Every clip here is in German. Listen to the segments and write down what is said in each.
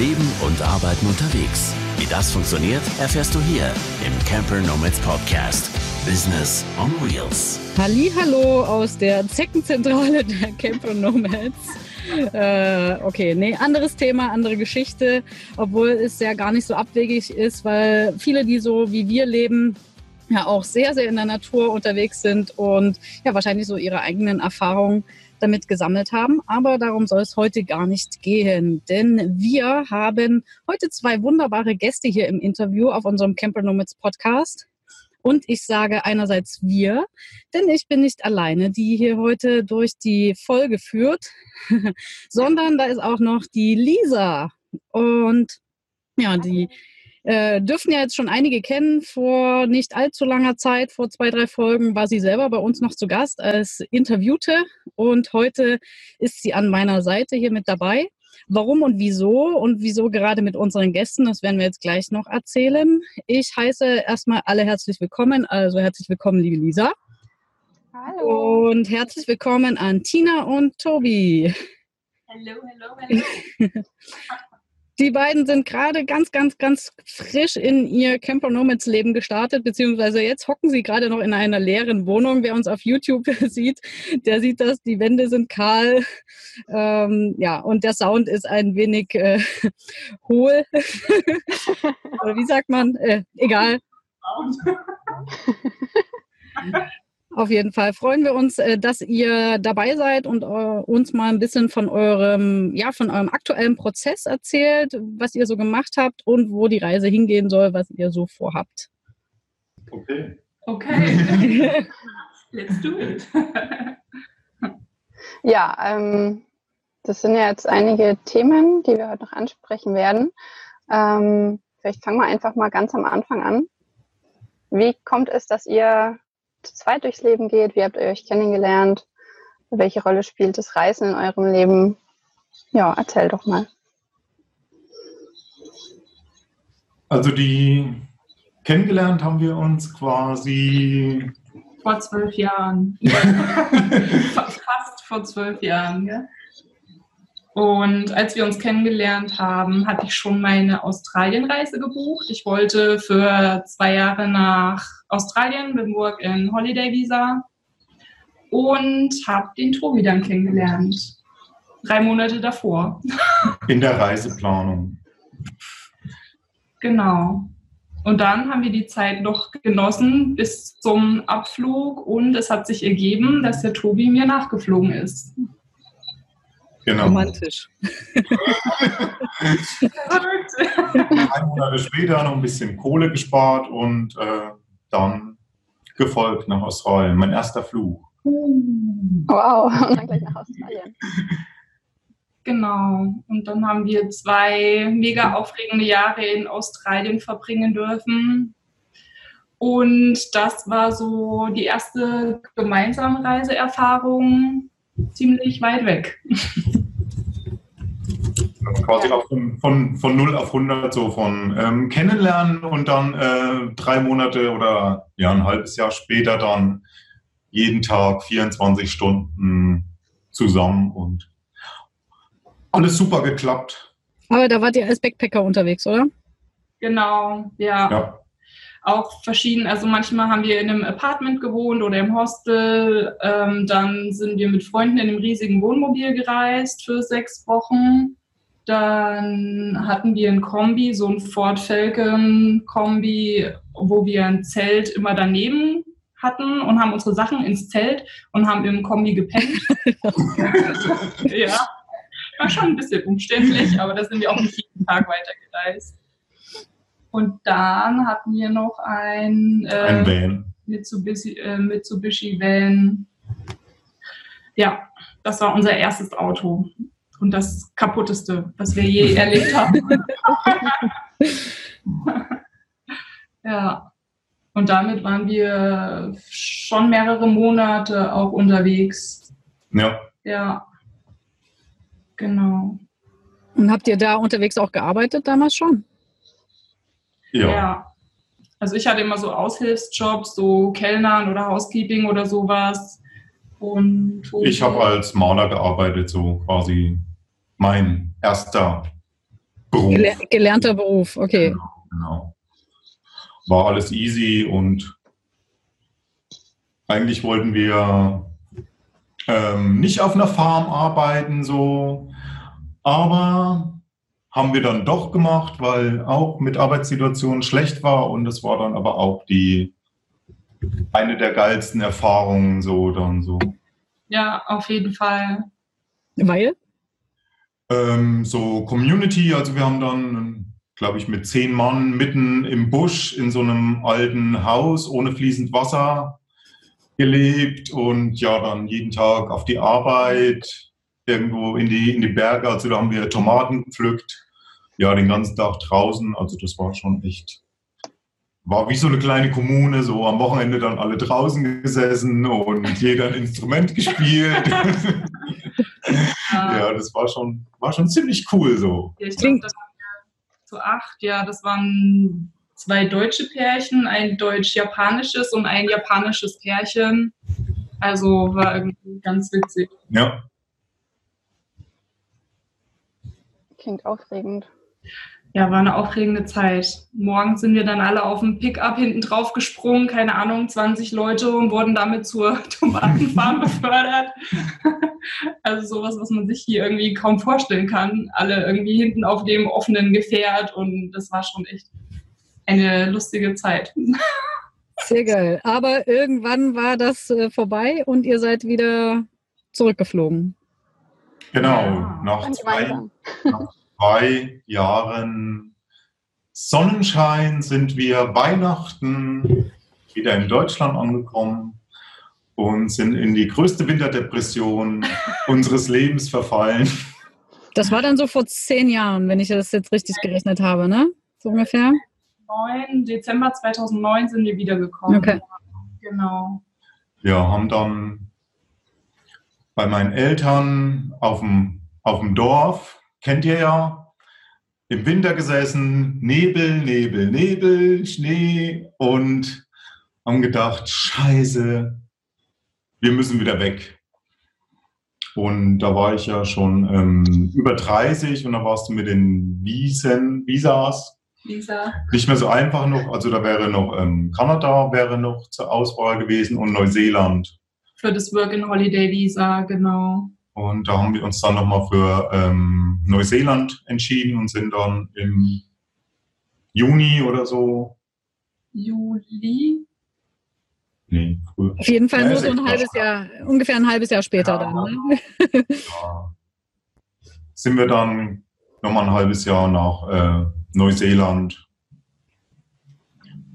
Leben und Arbeiten unterwegs. Wie das funktioniert, erfährst du hier im Camper Nomads Podcast. Business on Wheels. Hallo aus der Zeckenzentrale der Camper Nomads. Äh, okay, nee, anderes Thema, andere Geschichte, obwohl es ja gar nicht so abwegig ist, weil viele, die so wie wir leben, ja auch sehr, sehr in der Natur unterwegs sind und ja wahrscheinlich so ihre eigenen Erfahrungen damit gesammelt haben. Aber darum soll es heute gar nicht gehen, denn wir haben heute zwei wunderbare Gäste hier im Interview auf unserem Camper Nomads Podcast. Und ich sage einerseits wir, denn ich bin nicht alleine, die hier heute durch die Folge führt, sondern da ist auch noch die Lisa. Und ja, die äh, dürfen ja jetzt schon einige kennen. Vor nicht allzu langer Zeit, vor zwei, drei Folgen, war sie selber bei uns noch zu Gast als Interviewte. Und heute ist sie an meiner Seite hier mit dabei. Warum und wieso und wieso gerade mit unseren Gästen, das werden wir jetzt gleich noch erzählen. Ich heiße erstmal alle herzlich willkommen. Also herzlich willkommen, liebe Lisa. Hallo. Und herzlich willkommen an Tina und Tobi. Hallo, hallo, hallo. Die beiden sind gerade ganz, ganz, ganz frisch in ihr Camper Nomads Leben gestartet, beziehungsweise jetzt hocken sie gerade noch in einer leeren Wohnung. Wer uns auf YouTube sieht, der sieht das. Die Wände sind kahl. Ähm, ja, und der Sound ist ein wenig äh, hohl. Oder wie sagt man? Äh, egal. Auf jeden Fall freuen wir uns, äh, dass ihr dabei seid und äh, uns mal ein bisschen von eurem, ja, von eurem aktuellen Prozess erzählt, was ihr so gemacht habt und wo die Reise hingehen soll, was ihr so vorhabt. Okay. Okay. Let's do it. Ja, ähm, das sind ja jetzt einige Themen, die wir heute noch ansprechen werden. Ähm, vielleicht fangen wir einfach mal ganz am Anfang an. Wie kommt es, dass ihr zu zweit durchs Leben geht? Wie habt ihr euch kennengelernt? Welche Rolle spielt das Reisen in eurem Leben? Ja, erzähl doch mal. Also die kennengelernt haben wir uns quasi Vor zwölf Jahren. Fast vor zwölf Jahren, gell? Und als wir uns kennengelernt haben, hatte ich schon meine Australienreise gebucht. Ich wollte für zwei Jahre nach Australien Work in Holiday Visa und habe den Tobi dann kennengelernt. Drei Monate davor. in der Reiseplanung. Genau. Und dann haben wir die Zeit noch genossen bis zum Abflug und es hat sich ergeben, dass der Tobi mir nachgeflogen ist. Genau. Romantisch. Drei Monate später noch ein bisschen Kohle gespart und äh, dann gefolgt nach Australien. Mein erster Flug. Wow, und dann gleich nach Australien. Genau. Und dann haben wir zwei mega aufregende Jahre in Australien verbringen dürfen. Und das war so die erste gemeinsame Reiseerfahrung ziemlich weit weg. Quasi auch von, von, von 0 auf 100 so von ähm, kennenlernen und dann äh, drei Monate oder ja ein halbes Jahr später dann jeden Tag 24 Stunden zusammen und alles super geklappt. Aber da wart ihr als Backpacker unterwegs, oder? Genau, ja. Ja. Auch verschieden, also manchmal haben wir in einem Apartment gewohnt oder im Hostel. Ähm, dann sind wir mit Freunden in einem riesigen Wohnmobil gereist für sechs Wochen. Dann hatten wir ein Kombi, so ein Ford Falcon Kombi, wo wir ein Zelt immer daneben hatten und haben unsere Sachen ins Zelt und haben im Kombi gepennt. ja, war schon ein bisschen umständlich, aber da sind wir auch nicht jeden Tag weitergereist. Und dann hatten wir noch ein, äh, Ein Van. Mitsubishi, äh, Mitsubishi Van. Ja, das war unser erstes Auto und das kaputteste, was wir je erlebt haben. ja, und damit waren wir schon mehrere Monate auch unterwegs. Ja. Ja, genau. Und habt ihr da unterwegs auch gearbeitet damals schon? Ja. Ja. Also ich hatte immer so Aushilfsjobs, so Kellnern oder Housekeeping oder sowas. Und Ich habe als Maler gearbeitet, so quasi mein erster Beruf. Gele gelernter Beruf, okay. Genau, genau. War alles easy und eigentlich wollten wir ähm, nicht auf einer Farm arbeiten, so, aber haben wir dann doch gemacht, weil auch mit Arbeitssituationen schlecht war und das war dann aber auch die eine der geilsten Erfahrungen so dann so. Ja, auf jeden Fall. Weil? Ähm, so Community, also wir haben dann, glaube ich, mit zehn Mann mitten im Busch in so einem alten Haus ohne fließend Wasser gelebt und ja, dann jeden Tag auf die Arbeit, irgendwo in die, in die Berge. Also da haben wir Tomaten gepflückt, ja, den ganzen Tag draußen. Also das war schon echt, war wie so eine kleine Kommune, so am Wochenende dann alle draußen gesessen und jeder ein Instrument gespielt. ja, das war schon, war schon ziemlich cool so. Ja, ich glaube, das waren ja zu acht, ja, das waren zwei deutsche Pärchen, ein deutsch-japanisches und ein japanisches Pärchen. Also war irgendwie ganz witzig. Ja. Klingt aufregend. Ja, war eine aufregende Zeit. Morgens sind wir dann alle auf dem Pickup hinten drauf gesprungen, keine Ahnung, 20 Leute und wurden damit zur Tomatenfarm befördert. Also sowas, was man sich hier irgendwie kaum vorstellen kann. Alle irgendwie hinten auf dem offenen Gefährt und das war schon echt eine lustige Zeit. Sehr geil. Aber irgendwann war das äh, vorbei und ihr seid wieder zurückgeflogen. Genau, Ja. nach Dann zwei, gemeinsam. Zwei Jahren Sonnenschein sind wir Weihnachten wieder in Deutschland angekommen und sind in die größte Winterdepression unseres Lebens verfallen. Das war dann so vor zehn Jahren, wenn ich das jetzt richtig gerechnet habe, ne? So ungefähr. 9, Dezember 2009 sind wir wiedergekommen. Okay. Genau. Ja, haben dann bei meinen Eltern auf dem, auf dem Dorf, kennt ihr ja, im Winter gesessen, Nebel, Nebel, Nebel, Schnee und haben gedacht, scheiße, wir müssen wieder weg. Und da war ich ja schon ähm, über 30 und da warst du mit den Wiesen, Visas Lisa. nicht mehr so einfach noch. Also da wäre noch ähm, Kanada wäre noch zur Auswahl gewesen und Neuseeland. Für das Work in Holiday Visa, genau. Und da haben wir uns dann nochmal für ähm, Neuseeland entschieden und sind dann im Juni oder so, Juli. nee, früher, Auf jeden Fall Ja, nur so ein halbes. Jahr, ungefähr ein halbes Jahr später Ja. dann. Ne? ja, sind wir dann nochmal ein halbes Jahr nach äh, Neuseeland.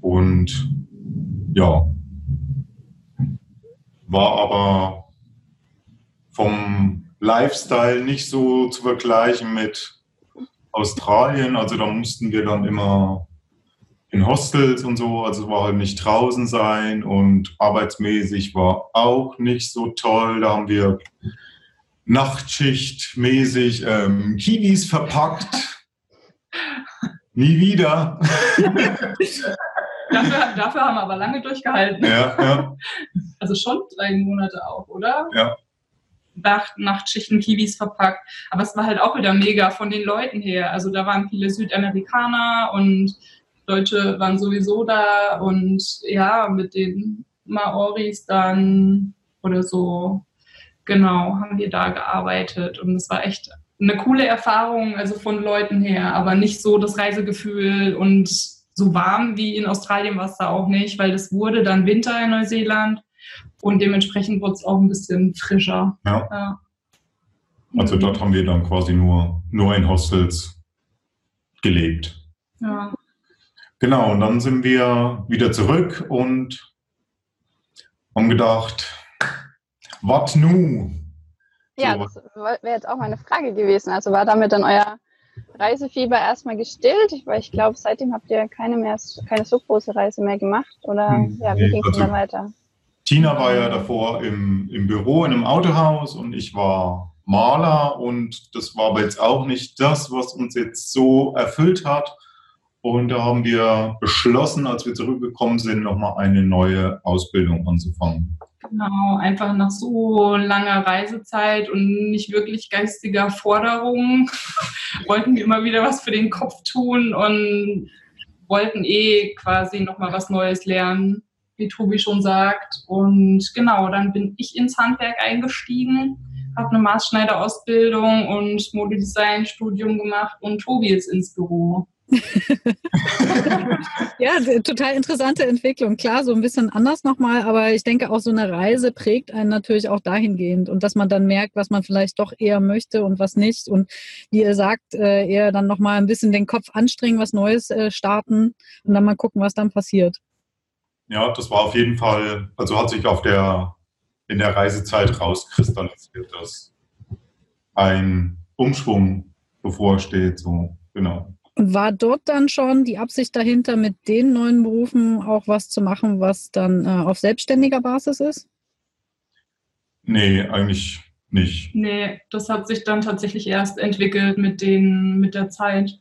Und ja, war aber vom Lifestyle nicht so zu vergleichen mit Australien. Also da mussten wir dann immer in Hostels und so, also war halt nicht draußen sein und arbeitsmäßig war auch nicht so toll. Da haben wir Nachtschichtmäßig ähm, Kiwis verpackt. Nie wieder. Dafür, dafür haben wir aber lange durchgehalten. ja, ja, Also schon drei Monate auch, oder? ja. Nacht, Nachtschichten Kiwis verpackt. Aber es war halt auch wieder mega von den Leuten her. Also da waren viele Südamerikaner und Deutsche waren sowieso da und ja, mit den Maoris dann oder so, genau, haben wir da gearbeitet. Und es war echt eine coole Erfahrung, also von Leuten her, aber nicht so das Reisegefühl und so warm wie in Australien war es da auch nicht, weil es wurde dann Winter in Neuseeland und dementsprechend wurde es auch ein bisschen frischer. Ja. Ja. Also dort haben wir dann quasi nur, nur in Hostels gelebt. Ja. Genau, und dann sind wir wieder zurück und haben gedacht, was nu? Ja, So. das wäre jetzt auch meine Frage gewesen. Also war damit dann euer Reisefieber erstmal gestillt? Weil ich glaube, seitdem habt ihr keine mehr, keine so große Reise mehr gemacht. Oder Hm, ja, wie nee, ging es also- dann weiter? Tina war ja davor im, im Büro in einem Autohaus und ich war Maler und das war aber jetzt auch nicht das, was uns jetzt so erfüllt hat. Und da haben wir beschlossen, als wir zurückgekommen sind, nochmal eine neue Ausbildung anzufangen. Genau, einfach nach so langer Reisezeit und nicht wirklich geistiger Forderung wollten wir immer wieder was für den Kopf tun und wollten eh quasi nochmal was Neues lernen, wie Tobi schon sagt. Und genau, dann bin ich ins Handwerk eingestiegen, habe eine Maßschneiderausbildung und Modedesign-Studium gemacht und Tobi ist ins Büro. ja, total interessante Entwicklung. Klar, so ein bisschen anders nochmal, aber ich denke auch so eine Reise prägt einen natürlich auch dahingehend und dass man dann merkt, was man vielleicht doch eher möchte und was nicht. Und wie ihr sagt, äh, eher dann nochmal ein bisschen den Kopf anstrengen, was Neues äh, starten und dann mal gucken, was dann passiert. Ja, das war auf jeden Fall, also hat sich auf der, in der Reisezeit rauskristallisiert, dass ein Umschwung bevorsteht, so, genau. War dort dann schon die Absicht dahinter, mit den neuen Berufen auch was zu machen, was dann äh, auf selbstständiger Basis ist? Nee, eigentlich nicht. Nee, das hat sich dann tatsächlich erst entwickelt mit, den, mit der Zeit.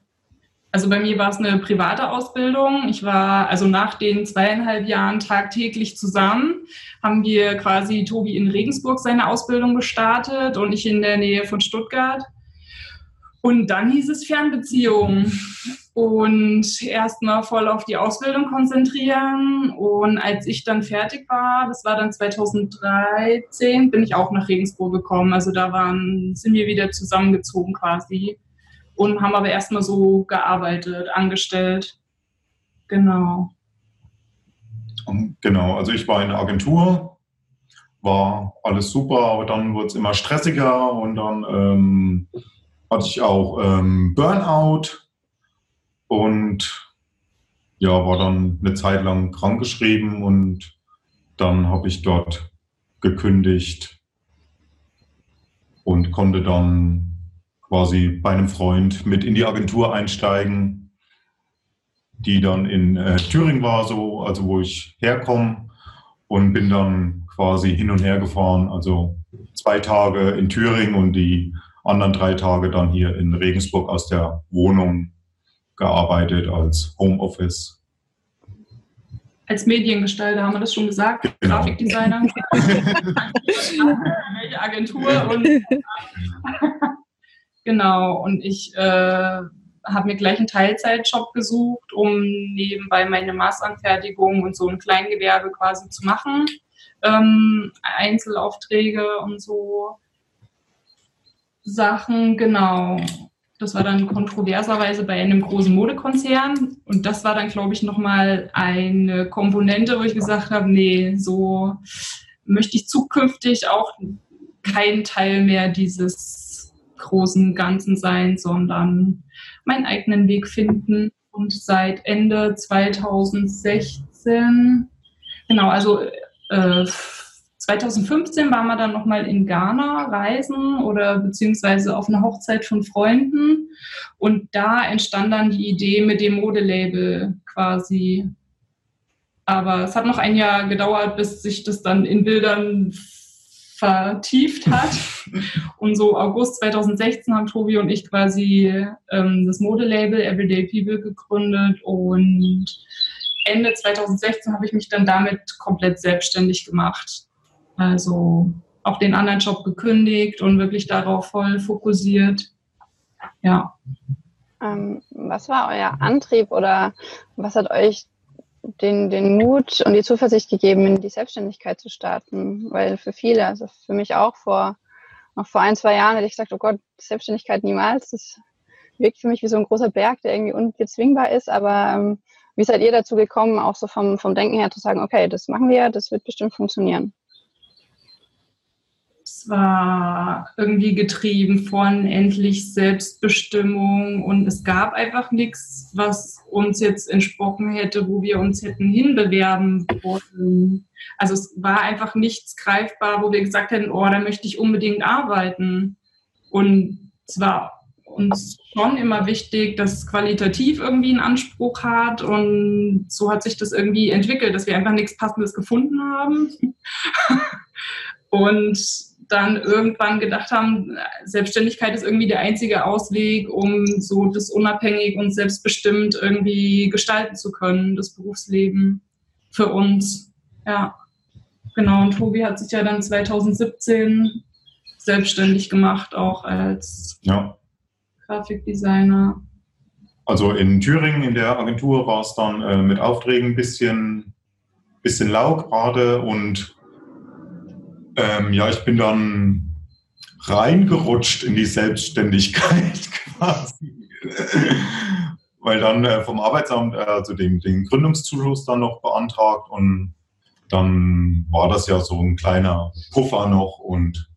Also bei mir war es eine private Ausbildung. Ich war also nach den zweieinhalb Jahren tagtäglich zusammen, haben wir quasi Tobi in Regensburg seine Ausbildung gestartet und ich in der Nähe von Stuttgart. Und dann hieß es Fernbeziehung und erstmal voll auf die Ausbildung konzentrieren. Und als ich dann fertig war, das war dann 2013, bin ich auch nach Regensburg gekommen. Also da waren, sind wir wieder zusammengezogen quasi und haben aber erstmal so gearbeitet, angestellt. Genau. Genau, also ich war in der Agentur, war alles super, aber dann wurde es immer stressiger und dann ähm, hatte ich auch ähm, Burnout und ja, war dann eine Zeit lang krankgeschrieben und dann habe ich dort gekündigt und konnte dann quasi bei einem Freund mit in die Agentur einsteigen, die dann in äh, Thüringen war, so, also wo ich herkomme und bin dann quasi hin und her gefahren, also zwei Tage in Thüringen und die anderen drei Tage dann hier in Regensburg aus der Wohnung gearbeitet als Homeoffice. Als Mediengestalter haben wir das schon gesagt, genau. Grafikdesigner. Welche Agentur und genau. Und ich äh, habe mir gleich einen Teilzeitjob gesucht, um nebenbei meine Maßanfertigung und so ein Kleingewerbe quasi zu machen. Ähm, Einzelaufträge und so. Sachen, genau. Das war dann kontroverserweise bei einem großen Modekonzern. Und das war dann, glaube ich, nochmal eine Komponente, wo ich gesagt habe, nee, so möchte ich zukünftig auch kein Teil mehr dieses großen Ganzen sein, sondern meinen eigenen Weg finden. Und seit Ende 2016, genau, also äh, 2015 waren wir dann nochmal in Ghana reisen oder beziehungsweise auf einer Hochzeit von Freunden. Und da entstand dann die Idee mit dem Modelabel quasi. Aber es hat noch ein Jahr gedauert, bis sich das dann in Bildern vertieft hat. Und so August 2016 haben Tobi und ich quasi ähm, das Modelabel Everyday People gegründet und Ende 2016 habe ich mich dann damit komplett selbstständig gemacht. Also auch den anderen Job gekündigt und wirklich darauf voll fokussiert. Ja. Ähm, was war euer Antrieb oder was hat euch den, den Mut und die Zuversicht gegeben, in die Selbstständigkeit zu starten? Weil für viele, also für mich auch vor, noch vor ein, zwei Jahren hätte ich gesagt, oh Gott, Selbstständigkeit niemals. Das wirkt für mich wie so ein großer Berg, der irgendwie unbezwingbar ist. Aber ähm, wie seid ihr dazu gekommen, auch so vom, vom Denken her zu sagen, okay, das machen wir, das wird bestimmt funktionieren? War irgendwie getrieben von endlich Selbstbestimmung und es gab einfach nichts, was uns jetzt entsprochen hätte, wo wir uns hätten hinbewerben wollen. Also es war einfach nichts greifbar, wo wir gesagt hätten, oh, da möchte ich unbedingt arbeiten. Und es war uns schon immer wichtig, dass es qualitativ irgendwie einen Anspruch hat und so hat sich das irgendwie entwickelt, dass wir einfach nichts Passendes gefunden haben. und dann irgendwann gedacht haben, Selbstständigkeit ist irgendwie der einzige Ausweg, um so das unabhängig und selbstbestimmt irgendwie gestalten zu können, das Berufsleben für uns. Ja. Genau, und Tobi hat sich ja dann 2017 selbstständig gemacht, auch als Ja. Grafikdesigner. Also in Thüringen in der Agentur war es dann äh, mit Aufträgen ein bisschen, bisschen lau gerade und ähm, ja, ich bin dann reingerutscht in die Selbstständigkeit quasi. Weil dann äh, vom Arbeitsamt äh, also den, den Gründungszuschuss dann noch beantragt und dann war das ja so ein kleiner Puffer noch und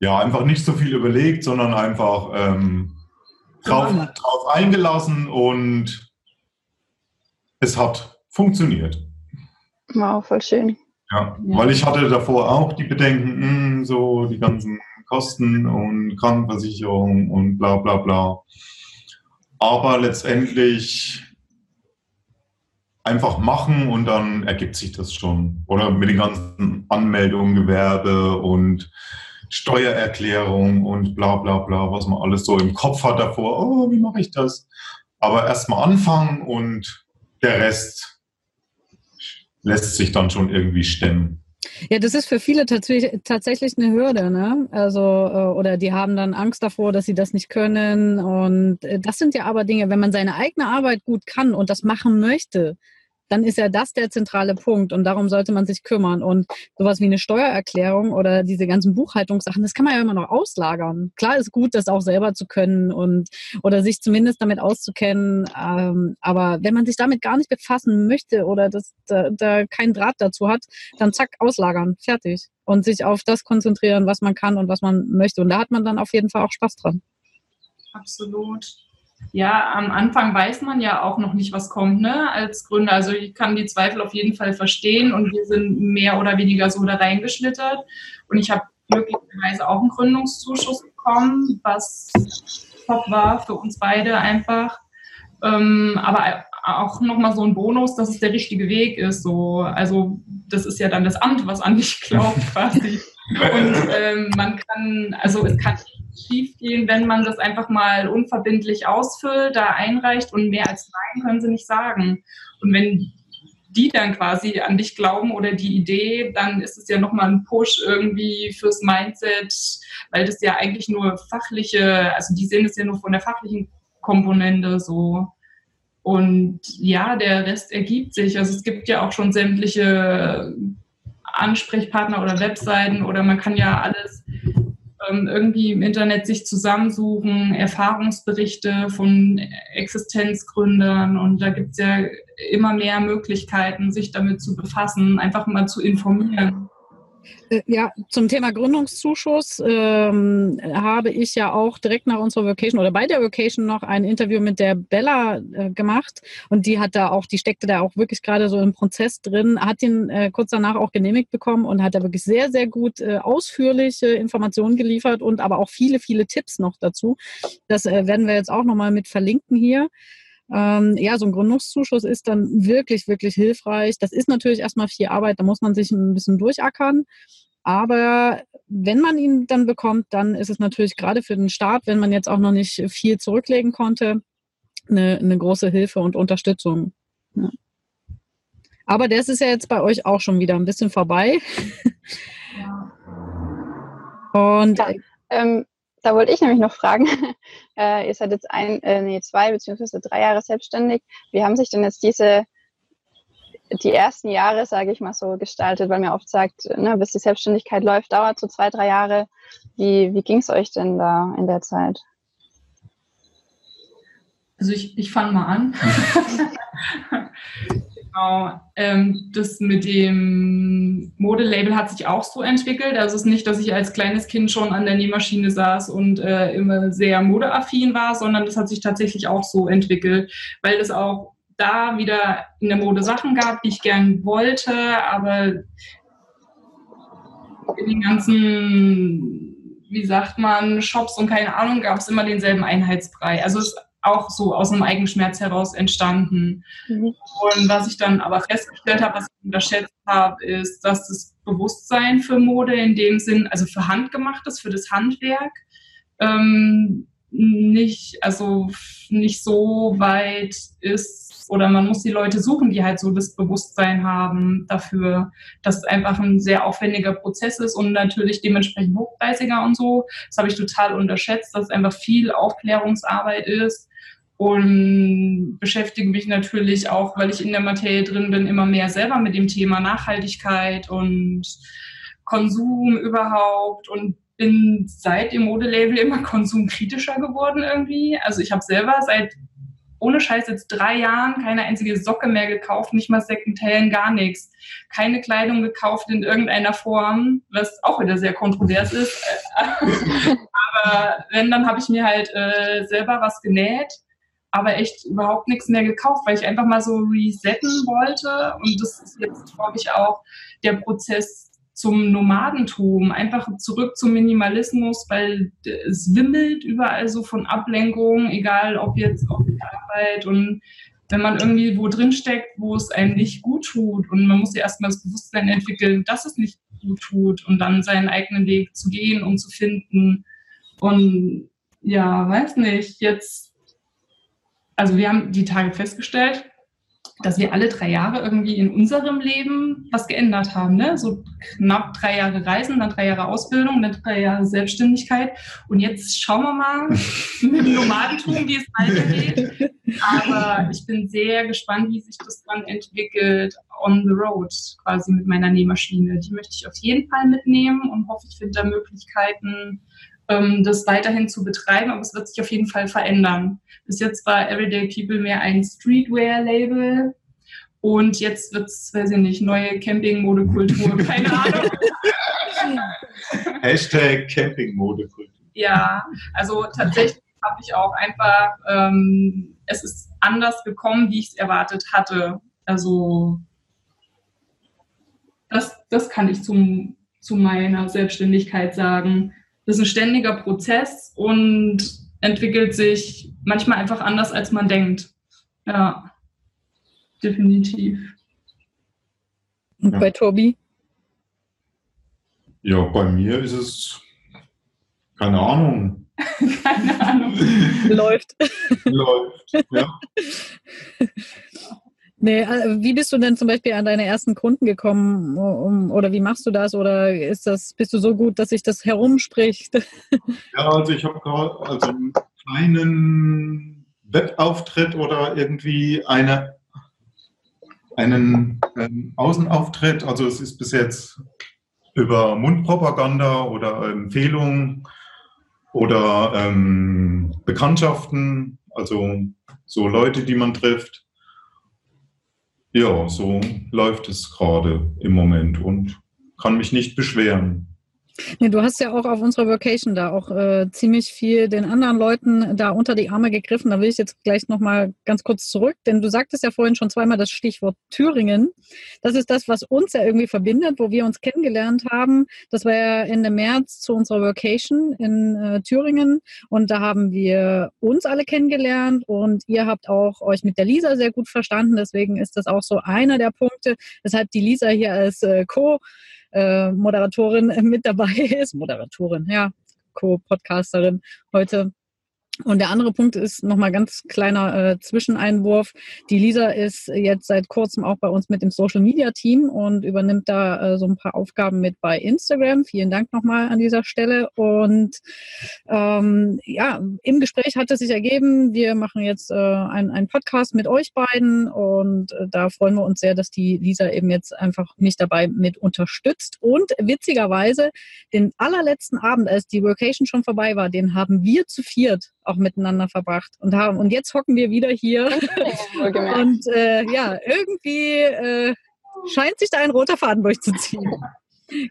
ja, einfach nicht so viel überlegt, sondern einfach ähm, drauf, drauf eingelassen und es hat funktioniert. Wow, voll schön. Ja, Ja. weil ich hatte davor auch die Bedenken, mh, so die ganzen Kosten und Krankenversicherung und bla bla bla. Aber letztendlich einfach machen und dann ergibt sich das schon. Oder mit den ganzen Anmeldungen, Gewerbe und Steuererklärung und bla bla bla, was man alles so im Kopf hat davor. Oh, wie mache ich das? Aber erstmal anfangen und der Rest lässt sich dann schon irgendwie stemmen. Ja, das ist für viele tatsächlich, tatsächlich eine Hürde, ne? Also, äh, oder die haben dann Angst davor, dass sie das nicht können. Und äh, das sind ja aber Dinge, wenn man seine eigene Arbeit gut kann und das machen möchte, dann ist ja das der zentrale Punkt und darum sollte man sich kümmern. Und sowas wie eine Steuererklärung oder diese ganzen Buchhaltungssachen, das kann man ja immer noch auslagern. Klar ist gut, das auch selber zu können und oder sich zumindest damit auszukennen. Ähm, aber wenn man sich damit gar nicht befassen möchte oder das, da, da keinen Draht dazu hat, dann zack, auslagern, fertig. Und sich auf das konzentrieren, was man kann und was man möchte. Und da hat man dann auf jeden Fall auch Spaß dran. Absolut. Ja, am Anfang weiß man ja auch noch nicht, was kommt, ne, als Gründer. Also ich kann die Zweifel auf jeden Fall verstehen und wir sind mehr oder weniger so da reingeschlittert. Und ich habe glücklicherweise auch einen Gründungszuschuss bekommen, was top war für uns beide einfach. Ähm, aber auch nochmal so ein Bonus, dass es der richtige Weg ist. So. Also das ist ja dann das Amt, was an dich glaubt quasi. Und ähm, man kann, also es kann schief gehen, wenn man das einfach mal unverbindlich ausfüllt, da einreicht und mehr als Nein können sie nicht sagen. Und wenn die dann quasi an dich glauben oder die Idee, dann ist es ja nochmal ein Push irgendwie fürs Mindset, weil das ja eigentlich nur fachliche, also die sehen es ja nur von der fachlichen Komponente so. Und ja, der Rest ergibt sich. Also es gibt ja auch schon sämtliche Ansprechpartner oder Webseiten oder man kann ja alles ähm, irgendwie im Internet sich zusammensuchen, Erfahrungsberichte von Existenzgründern und da gibt es ja immer mehr Möglichkeiten, sich damit zu befassen, einfach mal zu informieren. Äh, Ja, zum Thema Gründungszuschuss ähm, habe ich ja auch direkt nach unserer Vacation oder bei der Vacation noch ein Interview mit der Bella äh, gemacht und die hat da auch, die steckte da auch wirklich gerade so im Prozess drin, hat ihn äh, kurz danach auch genehmigt bekommen und hat da wirklich sehr, sehr gut äh, ausführliche Informationen geliefert und aber auch viele, viele Tipps noch dazu. Das äh, werden wir jetzt auch nochmal mit verlinken hier. Ähm, ja, so ein Gründungszuschuss ist dann wirklich, wirklich hilfreich. Das ist natürlich erstmal viel Arbeit, da muss man sich ein bisschen durchackern. Aber wenn man ihn dann bekommt, dann ist es natürlich gerade für den Start, wenn man jetzt auch noch nicht viel zurücklegen konnte, eine, eine große Hilfe und Unterstützung. Ja. Aber das ist ja jetzt bei euch auch schon wieder ein bisschen vorbei. Und Ja. Ähm, da wollte ich nämlich noch fragen, äh, ihr seid jetzt ein, äh, nee, zwei beziehungsweise drei Jahre selbstständig. Wie haben sich denn jetzt diese, die ersten Jahre, sage ich mal so, gestaltet? Weil man oft sagt, ne, bis die Selbstständigkeit läuft, dauert so zwei, drei Jahre. Wie, wie ging es euch denn da in der Zeit? Also ich, ich fange mal an. genau. Ähm, das mit dem Modelabel hat sich auch so entwickelt. Also es ist nicht, dass ich als kleines Kind schon an der Nähmaschine saß und äh, immer sehr modeaffin war, sondern das hat sich tatsächlich auch so entwickelt, weil es auch da wieder in der Mode Sachen gab, die ich gern wollte, aber in den ganzen, wie sagt man, Shops und keine Ahnung, gab es immer denselben Einheitsbrei. Also es auch so aus einem Eigenschmerz heraus entstanden. Mhm. Und was ich dann aber festgestellt habe, was ich unterschätzt habe, ist, dass das Bewusstsein für Mode in dem Sinn, also für Handgemachtes, für das Handwerk, ähm, nicht, also nicht so weit ist oder man muss die Leute suchen, die halt so das Bewusstsein haben dafür, dass es einfach ein sehr aufwendiger Prozess ist und natürlich dementsprechend hochpreisiger und so. Das habe ich total unterschätzt, dass es einfach viel Aufklärungsarbeit ist und beschäftige mich natürlich auch, weil ich in der Materie drin bin, immer mehr selber mit dem Thema Nachhaltigkeit und Konsum überhaupt und bin seit dem Modelabel immer konsumkritischer geworden irgendwie. Also ich habe selber seit ohne Scheiß jetzt drei Jahren keine einzige Socke mehr gekauft, nicht mal Secondhand, gar nichts. Keine Kleidung gekauft in irgendeiner Form, was auch wieder sehr kontrovers ist. aber wenn, dann habe ich mir halt äh, selber was genäht, aber echt überhaupt nichts mehr gekauft, weil ich einfach mal so resetten wollte. Und das ist jetzt, glaube ich, auch der Prozess zum Nomadentum, einfach zurück zum Minimalismus, weil es wimmelt überall so von Ablenkungen, egal ob jetzt auf der Arbeit und wenn man irgendwie wo drin steckt, wo es einem nicht gut tut und man muss ja erstmal das Bewusstsein entwickeln, dass es nicht gut tut und dann seinen eigenen Weg zu gehen und zu finden. Und ja, weiß nicht, jetzt, also wir haben die Tage festgestellt, dass wir alle drei Jahre irgendwie in unserem Leben was geändert haben. Ne? So knapp drei Jahre Reisen, dann drei Jahre Ausbildung, dann drei Jahre Selbstständigkeit. Und jetzt schauen wir mal mit dem Nomadentum, wie es weitergeht. Aber ich bin sehr gespannt, wie sich das dann entwickelt on the road, quasi mit meiner Nähmaschine. Die möchte ich auf jeden Fall mitnehmen und hoffe, ich finde da Möglichkeiten, das weiterhin zu betreiben, aber es wird sich auf jeden Fall verändern. Bis jetzt war Everyday People mehr ein Streetwear-Label und jetzt wird es, weiß ich nicht, neue Camping-Modekultur, keine Ahnung. Hashtag Camping-Modekultur. Ja, also tatsächlich habe ich auch einfach, ähm, es ist anders gekommen, wie ich es erwartet hatte. Also das, das kann ich zum, zu meiner Selbstständigkeit sagen das ist ein ständiger Prozess und entwickelt sich manchmal einfach anders, als man denkt. Ja, definitiv. Und ja. bei Tobi? Ja, bei mir ist es, keine Ahnung. keine Ahnung. Läuft. Läuft, ja. Nee, äh, wie bist du denn zum Beispiel an deine ersten Kunden gekommen oder wie machst du das oder ist das, bist du so gut, dass sich das herumspricht? Ja, also ich habe gerade also einen kleinen Webauftritt oder irgendwie eine, einen ähm, Außenauftritt. Also es ist bis jetzt über Mundpropaganda oder Empfehlungen oder ähm, Bekanntschaften, also so Leute, die man trifft. Ja, so läuft es gerade im Moment und kann mich nicht beschweren. Ja, du hast ja auch auf unserer Vacation da auch äh, ziemlich viel den anderen Leuten da unter die Arme gegriffen. Da will ich jetzt gleich nochmal ganz kurz zurück, denn du sagtest ja vorhin schon zweimal das Stichwort Thüringen. Das ist das, was uns ja irgendwie verbindet, wo wir uns kennengelernt haben. Das war ja Ende März zu unserer Vacation in äh, Thüringen und da haben wir uns alle kennengelernt und ihr habt auch euch mit der Lisa sehr gut verstanden. Deswegen ist das auch so einer der Punkte, weshalb die Lisa hier als äh, Co- äh, Moderatorin mit dabei ist. Moderatorin, ja, Co-Podcasterin heute und der andere Punkt ist nochmal ganz kleiner äh, Zwischeneinwurf. Die Lisa ist jetzt seit kurzem auch bei uns mit dem Social Media Team und übernimmt da äh, so ein paar Aufgaben mit bei Instagram. Vielen Dank nochmal an dieser Stelle. Und ähm, ja, im Gespräch hat es sich ergeben, wir machen jetzt äh, einen Podcast mit euch beiden und äh, da freuen wir uns sehr, dass die Lisa eben jetzt einfach mich dabei mit unterstützt. Und witzigerweise, den allerletzten Abend, als die Vacation schon vorbei war, den haben wir zu viert auch miteinander verbracht und haben. Und jetzt hocken wir wieder hier. und äh, ja, irgendwie äh, scheint sich da ein roter Faden durchzuziehen.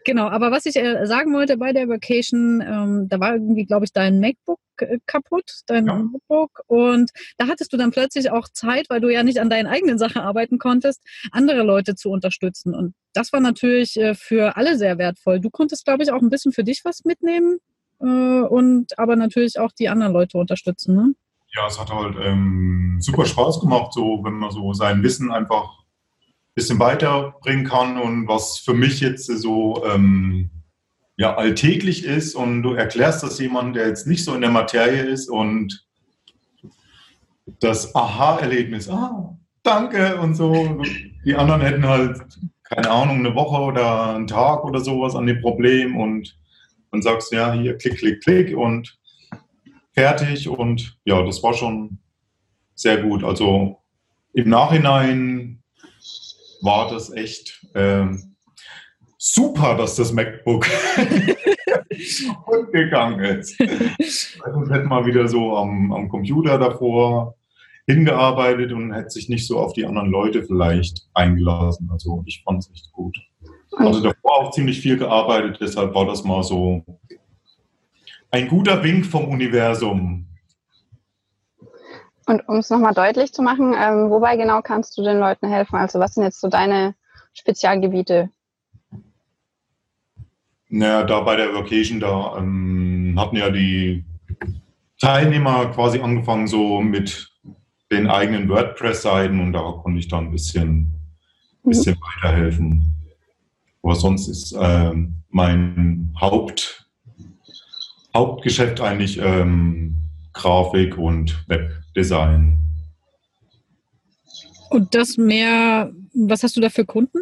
Genau, aber was ich äh, sagen wollte bei der Vacation, ähm, da war irgendwie, glaube ich, dein MacBook äh, kaputt, dein ja. Notebook. Und da hattest du dann plötzlich auch Zeit, weil du ja nicht an deinen eigenen Sachen arbeiten konntest, andere Leute zu unterstützen. Und das war natürlich äh, für alle sehr wertvoll. Du konntest, glaube ich, auch ein bisschen für dich was mitnehmen und aber natürlich auch die anderen Leute unterstützen. Ne? Ja, es hat halt ähm, super Spaß gemacht, so wenn man so sein Wissen einfach ein bisschen weiterbringen kann und was für mich jetzt so ähm, ja, alltäglich ist und du erklärst das jemandem, der jetzt nicht so in der Materie ist und das Aha-Erlebnis, ah, danke und so. Die anderen hätten halt, keine Ahnung, eine Woche oder einen Tag oder sowas an dem Problem und dann sagst du, ja, hier, klick, klick, klick und fertig und ja, das war schon sehr gut. Also im Nachhinein war das echt äh, super, dass das MacBook gegangen ist. Und hätte mal wieder so am, am Computer davor hingearbeitet und hätte sich nicht so auf die anderen Leute vielleicht eingelassen. Also ich fand es echt gut. Also davor auch ziemlich viel gearbeitet, deshalb war das mal so ein guter Wink vom Universum. Und um es nochmal deutlich zu machen, ähm, wobei genau kannst du den Leuten helfen? Also was sind jetzt so deine Spezialgebiete? Naja, da bei der Vacation, da ähm, hatten ja die Teilnehmer quasi angefangen so mit den eigenen WordPress-Seiten und da konnte ich dann ein bisschen, mhm. bisschen weiterhelfen. Aber sonst ist äh, mein Haupt, Hauptgeschäft eigentlich ähm, Grafik und Webdesign. Und das mehr, was hast du da für Kunden?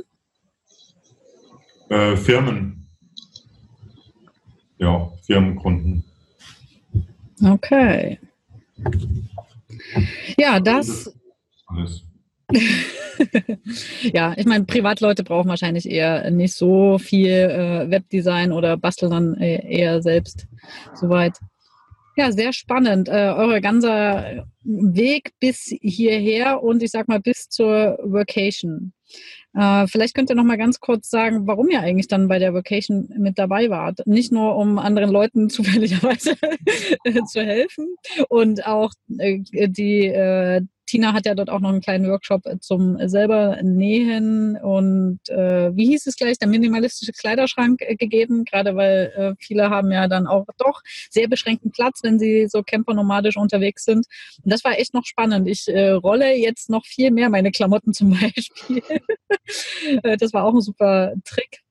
Äh, Firmen ja, Firmenkunden. Okay. Ja, das. Alles. ja, ich meine, Privatleute brauchen wahrscheinlich eher nicht so viel äh, Webdesign oder basteln dann eher selbst soweit. Ja, sehr spannend. Äh, euer ganzer Weg bis hierher und ich sag mal bis zur Vacation. Äh, vielleicht könnt ihr noch mal ganz kurz sagen, warum ihr eigentlich dann bei der Vacation mit dabei wart. Nicht nur, um anderen Leuten zufälligerweise zu helfen und auch äh, die äh, Tina hat ja dort auch noch einen kleinen Workshop zum selber nähen und äh, wie hieß es gleich, der minimalistische Kleiderschrank äh, gegeben, gerade weil äh, viele haben ja dann auch doch sehr beschränkten Platz, wenn sie so campernomadisch unterwegs sind. Und das war echt noch spannend. Ich äh, rolle jetzt noch viel mehr meine Klamotten zum Beispiel. Äh, das war auch ein super Trick.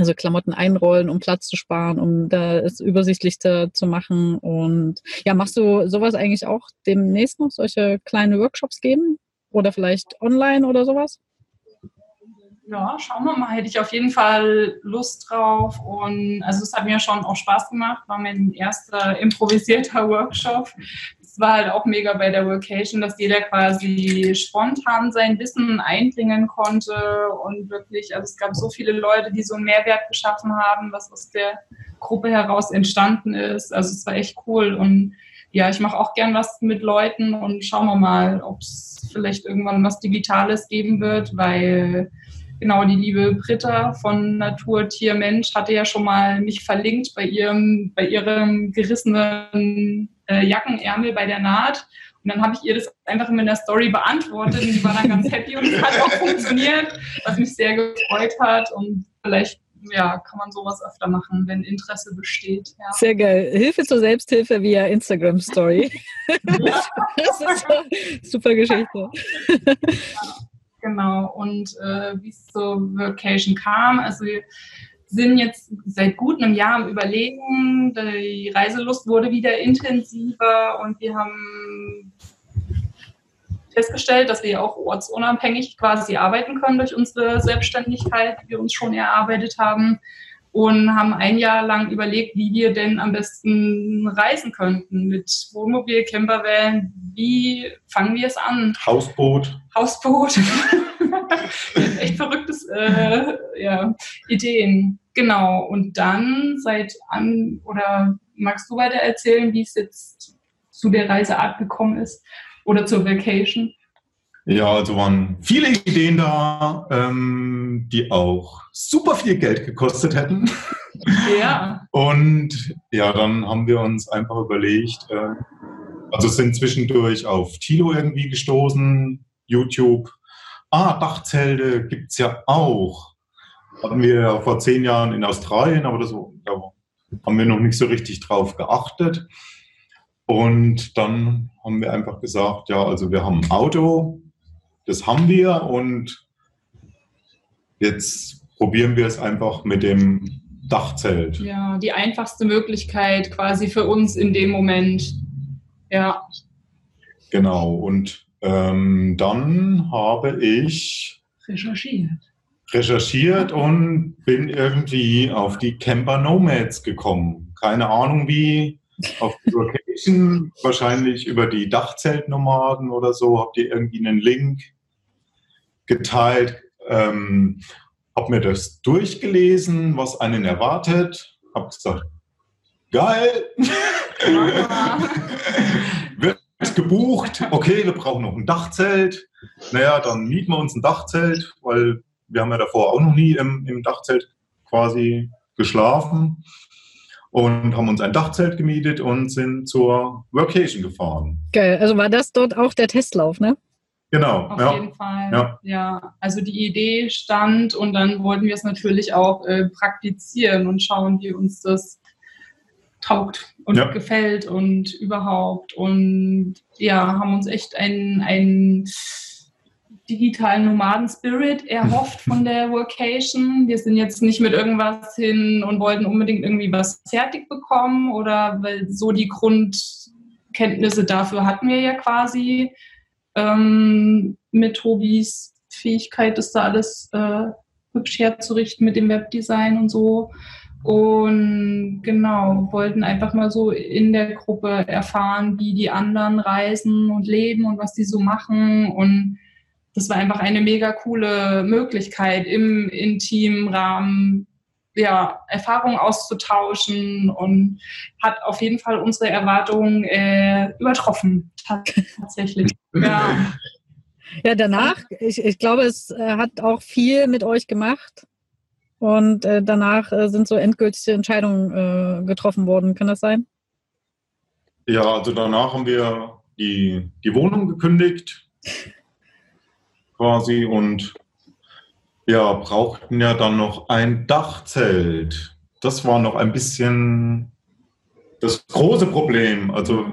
Also Klamotten einrollen, um Platz zu sparen, um da es zu machen. Und ja, machst du sowas eigentlich auch demnächst noch, solche kleine Workshops geben? Oder vielleicht online oder sowas? Ja, schauen wir mal, hätte ich auf jeden Fall Lust drauf. Und also es hat mir schon auch Spaß gemacht, war mein erster improvisierter Workshop war halt auch mega bei der Vocation, dass jeder quasi spontan sein Wissen einbringen konnte und wirklich, also es gab so viele Leute, die so einen Mehrwert geschaffen haben, was aus der Gruppe heraus entstanden ist. Also es war echt cool und ja, ich mache auch gern was mit Leuten und schauen wir mal, ob es vielleicht irgendwann was Digitales geben wird, weil genau die liebe Britta von Natur, Tier, Mensch hatte ja schon mal mich verlinkt bei ihrem, bei ihrem gerissenen äh, Jackenärmel bei der Naht. Und dann habe ich ihr das einfach in der Story beantwortet und sie war dann ganz happy und es hat auch funktioniert, was mich sehr gefreut hat. Und vielleicht ja, kann man sowas öfter machen, wenn Interesse besteht. Ja. Sehr geil. Hilfe zur Selbsthilfe via Instagram Story. Ja. das ist super Geschichte. Ja, genau. Und äh, wie es zur Vacation kam, also sind jetzt seit gut einem Jahr am Überlegen. Die Reiselust wurde wieder intensiver und wir haben festgestellt, dass wir auch ortsunabhängig quasi arbeiten können durch unsere Selbstständigkeit, die wir uns schon erarbeitet haben und haben ein Jahr lang überlegt, wie wir denn am besten reisen könnten mit Wohnmobil, Campervan. Wie fangen wir es an? Hausboot. Hausboot. echt verrücktes äh, ja, Ideen. Genau. Und dann seit an oder magst du weiter erzählen, wie es jetzt zu der Reiseart gekommen ist oder zur Vacation? Ja, also waren viele Ideen da, ähm, die auch super viel Geld gekostet hätten. Ja. Und ja, dann haben wir uns einfach überlegt, äh, also sind zwischendurch auf Tilo irgendwie gestoßen, YouTube. Ah, Dachzelte gibt es ja auch. Hatten wir ja vor zehn Jahren in Australien, aber das, da haben wir noch nicht so richtig drauf geachtet. Und dann haben wir einfach gesagt, ja, also wir haben ein Auto, das haben wir und jetzt probieren wir es einfach mit dem Dachzelt. Ja, die einfachste Möglichkeit quasi für uns in dem Moment. Ja. Genau. Und ähm, dann habe ich recherchiert. Recherchiert und bin irgendwie auf die Camper Nomads gekommen. Keine Ahnung wie. Auf die Location, wahrscheinlich über die Dachzeltnomaden oder so, habt ihr irgendwie einen Link geteilt. Ähm, hab mir das durchgelesen, was einen erwartet. Hab gesagt, geil. Wird gebucht. Okay, wir brauchen noch ein Dachzelt. Naja, dann mieten wir uns ein Dachzelt, weil wir haben ja davor auch noch nie im, im Dachzelt quasi geschlafen und haben uns ein Dachzelt gemietet und sind zur Workation gefahren. Geil. Also war das dort auch der Testlauf, ne? Genau. Auf ja. jeden Fall. Ja. ja. Also die Idee stand und dann wollten wir es natürlich auch äh, praktizieren und schauen, wie uns das taugt und ja. gefällt und überhaupt. Und ja, haben uns echt einen, einen digitalen Nomaden-Spirit erhofft von der Workation. Wir sind jetzt nicht mit irgendwas hin und wollten unbedingt irgendwie was fertig bekommen oder weil so die Grundkenntnisse dafür hatten wir ja quasi ähm, mit Hobys Fähigkeit, das da alles äh, hübsch herzurichten mit dem Webdesign und so. Und genau, wollten einfach mal so in der Gruppe erfahren, wie die anderen reisen und leben und was die so machen. Und das war einfach eine mega coole Möglichkeit, im intimen Rahmen ja, Erfahrungen auszutauschen und hat auf jeden Fall unsere Erwartungen äh, übertroffen, tatsächlich. ja. ja, danach, ich, ich glaube, es äh, hat auch viel mit euch gemacht. Und äh, danach äh, sind so endgültige Entscheidungen äh, getroffen worden. Kann das sein? Ja, also danach haben wir die, die Wohnung gekündigt quasi und ja, brauchten ja dann noch ein Dachzelt. Das war noch ein bisschen das große Problem. Also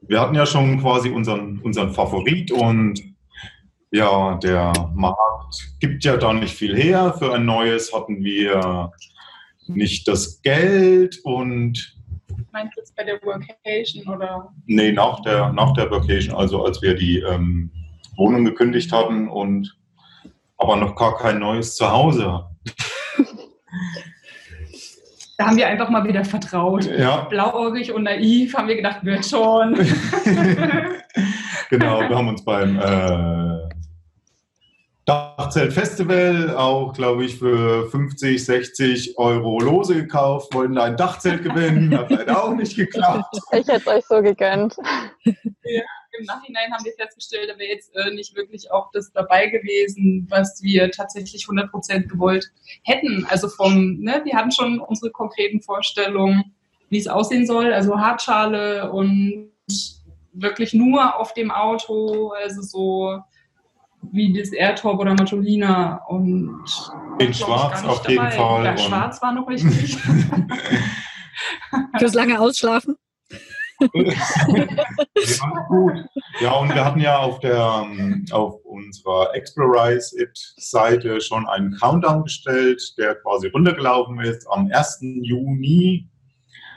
wir hatten ja schon quasi unseren, unseren Favorit und ja, der Markt gibt ja da nicht viel her. Für ein neues hatten wir nicht das Geld und. Meinst du jetzt bei der Workation oder? Nee, nach der, nach der Workation, also als wir die ähm, Wohnung gekündigt hatten und aber noch gar kein neues Zuhause. Da haben wir einfach mal wieder vertraut. Ja. Blauäugig und naiv haben wir gedacht, wird schon. genau, wir haben uns beim äh, Dachzelt-Festival auch, glaube ich, für 50, 60 Euro Lose gekauft, wollten ein Dachzelt gewinnen, hat leider auch nicht geklappt. Ich hätte euch so gegönnt. Ja, Im Nachhinein haben wir festgestellt, da wäre jetzt äh, nicht wirklich auch das dabei gewesen, was wir tatsächlich 100% gewollt hätten. Also vom, ne, wir hatten schon unsere konkreten Vorstellungen, wie es aussehen soll, also Hartschale und wirklich nur auf dem Auto, also so wie das Airtop oder Matolina und in Schwarz auf dabei. jeden Fall. Ja, Schwarz war noch richtig. Fürs lange Ausschlafen? Ja, gut. Ja, und wir hatten ja auf, der, auf unserer Explorize It-Seite schon einen Countdown gestellt, der quasi runtergelaufen ist. Am 1. Juni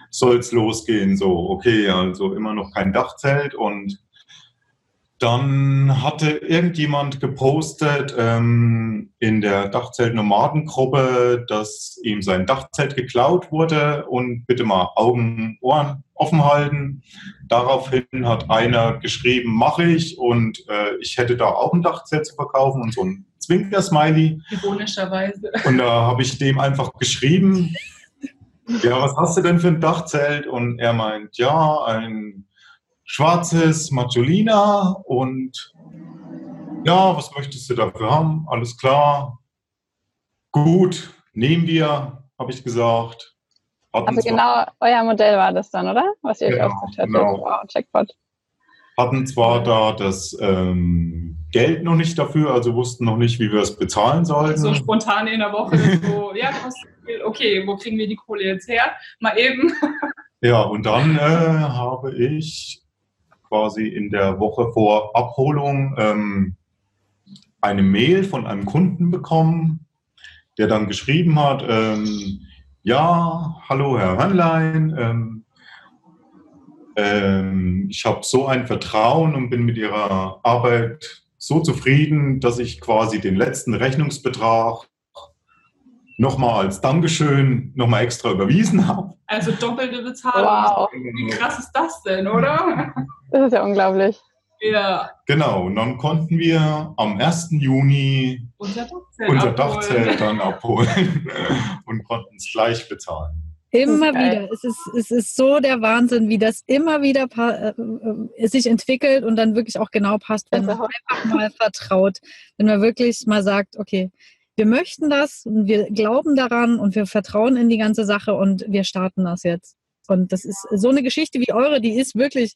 soll es losgehen. So, okay, also immer noch kein Dachzelt und dann hatte irgendjemand gepostet ähm, in der Dachzelt-Nomadengruppe, dass ihm sein Dachzelt geklaut wurde und bitte mal Augen, Ohren offen halten. Daraufhin hat einer geschrieben, mache ich und äh, ich hätte da auch ein Dachzelt zu verkaufen und so ein Zwinker-Smiley. Ironischerweise. Und da habe ich dem einfach geschrieben, ja, was hast du denn für ein Dachzelt? Und er meint, ja, ein schwarzes Macciolina und ja, was möchtest du dafür haben? Alles klar. Gut, nehmen wir, habe ich gesagt. Hatten also genau euer Modell war das dann, oder? Was ihr euch genau, ausgedacht hattet. Genau. Wow, Jackpot. Hatten zwar da das ähm, Geld noch nicht dafür, also wussten noch nicht, wie wir es bezahlen sollten. So spontan in der Woche, so, ja, viel, okay, wo kriegen wir die Kohle jetzt her? Mal eben. Ja, und dann äh, habe ich quasi in der Woche vor Abholung ähm, eine Mail von einem Kunden bekommen, der dann geschrieben hat, ähm, ja, hallo Herr Hannlein, ähm, ähm, ich habe so ein Vertrauen und bin mit Ihrer Arbeit so zufrieden, dass ich quasi den letzten Rechnungsbetrag nochmal als Dankeschön nochmal extra überwiesen habe. Also doppelte Bezahlung. Wow. Wie krass ist das denn, oder? Das ist ja unglaublich. Ja. Genau, und dann konnten wir am 1. Juni Unser Dachzelt. unser abholen. Dachzelt dann abholen und konnten es gleich bezahlen. Immer wieder. Es ist, es ist so der Wahnsinn, wie das immer wieder äh, äh, sich entwickelt und dann wirklich auch genau passt, wenn man Gänsehaut. einfach mal vertraut. Wenn man wirklich mal sagt, okay, wir möchten das und wir glauben daran und wir vertrauen in die ganze Sache und wir starten das jetzt. Und das ist so eine Geschichte wie eure, die ist wirklich,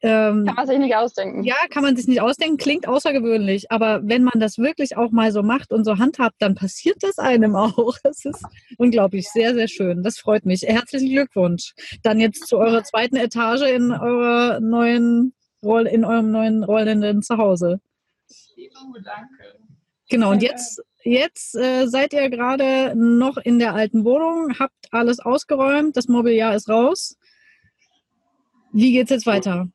ähm, Kann man sich nicht ausdenken. ja, kann man sich nicht ausdenken, klingt außergewöhnlich, aber wenn man das wirklich auch mal so macht und so handhabt, dann passiert das einem auch. Das ist unglaublich, sehr, sehr schön. Das freut mich. Herzlichen Glückwunsch. Dann jetzt zu eurer zweiten Etage in eurer neuen Roll, in eurem neuen rollenden Zuhause. Oh, danke. Genau, und jetzt, jetzt äh, seid ihr gerade noch in der alten Wohnung, habt alles ausgeräumt, das Mobiliar ist raus. Wie geht's jetzt weiter?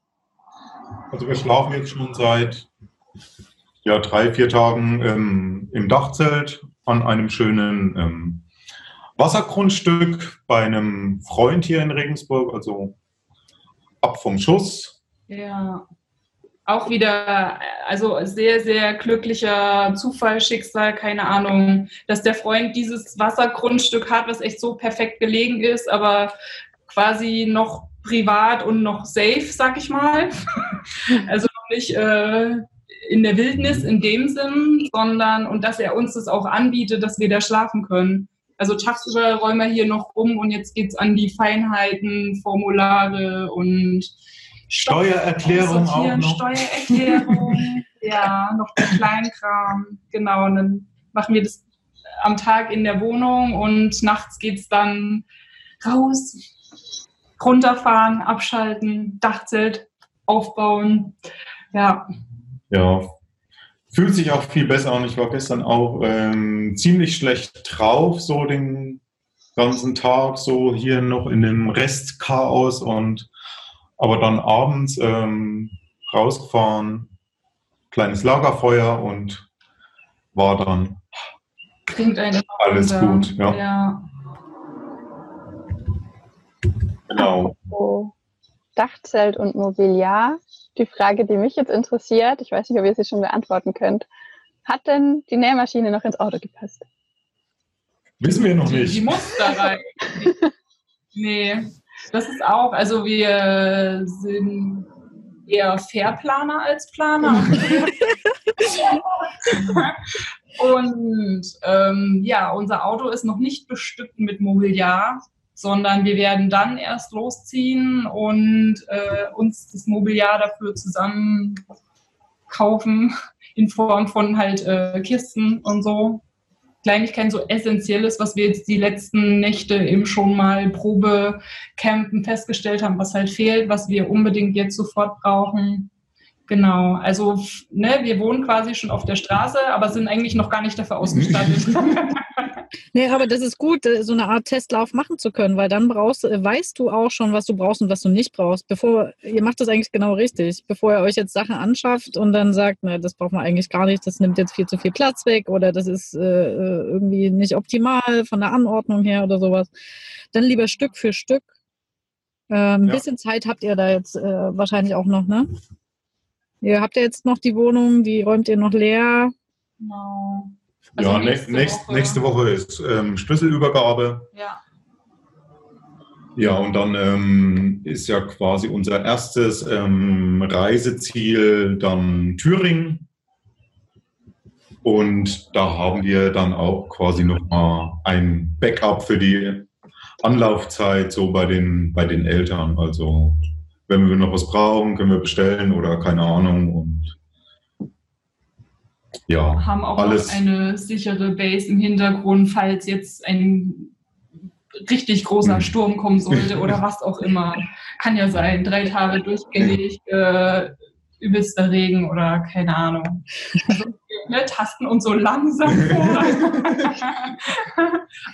Also wir schlafen jetzt schon seit ja, drei, vier Tagen ähm, im Dachzelt an einem schönen ähm, Wassergrundstück bei einem Freund hier in Regensburg, also ab vom Schuss. Ja. Auch wieder, also sehr, sehr glücklicher Zufall, Schicksal, keine Ahnung, dass der Freund dieses Wassergrundstück hat, was echt so perfekt gelegen ist, aber quasi noch privat und noch safe, sag ich mal. Also noch nicht äh, in der Wildnis in dem Sinn, sondern und dass er uns das auch anbietet, dass wir da schlafen können. Also tagsüber räumen wir hier noch rum und jetzt geht's an die Feinheiten, Formulare und Steuererklärung auch noch. Steuererklärung, ja, noch der Kleinkram, genau. Und dann machen wir das am Tag in der Wohnung und nachts geht's dann raus, runterfahren, abschalten, Dachzelt aufbauen. Ja, Ja, fühlt sich auch viel besser an. Ich war gestern auch ähm, ziemlich schlecht drauf, so den ganzen Tag, so hier noch in dem Restchaos und aber dann abends ähm, rausgefahren, kleines Lagerfeuer und war dann klingt alles gut. Ja, ja. Genau. So, Dachzelt und Mobiliar. Die Frage, die mich jetzt interessiert, ich weiß nicht, ob ihr sie schon beantworten könnt. Hat denn die Nähmaschine noch ins Auto gepasst? Wissen wir noch Die, die nicht. muss da rein. nee, das ist auch, also wir sind eher Fairplaner als Planer. Und ähm, ja, unser Auto ist noch nicht bestückt mit Mobiliar, sondern wir werden dann erst losziehen und äh, uns das Mobiliar dafür zusammen kaufen in Form von halt äh, Kisten und so. Kleinigkeiten, so Essentielles, was wir jetzt die letzten Nächte eben schon mal Probecampen festgestellt haben, was halt fehlt, was wir unbedingt jetzt sofort brauchen. Genau, also ne, wir wohnen quasi schon auf der Straße, aber sind eigentlich noch gar nicht dafür ausgestattet. Nee, aber das ist gut, äh, so eine Art Testlauf machen zu können, weil dann brauchst, äh, weißt du auch schon, was du brauchst und was du nicht brauchst. Bevor, ihr macht das eigentlich genau richtig. Bevor ihr euch jetzt Sachen anschafft und dann sagt, ne, das braucht man eigentlich gar nicht, das nimmt jetzt viel zu viel Platz weg oder das ist äh, äh, irgendwie nicht optimal von der Anordnung her oder sowas. Dann lieber Stück für Stück. Äh, ein Ja. bisschen Zeit habt ihr da jetzt äh, wahrscheinlich auch noch, ne? Ihr habt ja jetzt noch die Wohnung, die räumt ihr noch leer. genau. Also Ja, nächste nächste, Woche. nächste Woche ist ähm, Schlüsselübergabe. Ja, Ja, und dann ähm, ist ja quasi unser erstes ähm, Reiseziel dann Thüringen. Und da haben wir dann auch quasi nochmal ein Backup für die Anlaufzeit so bei den, bei den Eltern. Also wenn wir noch was brauchen, können wir bestellen oder keine Ahnung. Und ja, haben auch alles. noch eine sichere Base im Hintergrund, falls jetzt ein richtig großer Hm. Sturm kommen sollte oder was auch immer. Kann ja sein, drei Tage durchgängig, äh, übelster Regen oder keine Ahnung. Also ne, tasten uns so langsam vor.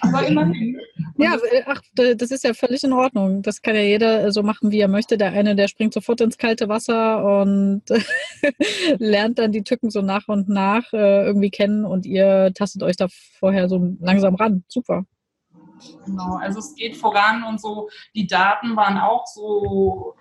Aber immerhin. Ja, äh, ach, das ist ja völlig in Ordnung. Das kann ja jeder so machen, wie er möchte. Der eine, der springt sofort ins kalte Wasser und lernt dann die Tücken so nach und nach äh, irgendwie kennen und ihr tastet euch da vorher so langsam ran. Super. Genau, also es geht voran und so, die Daten waren auch so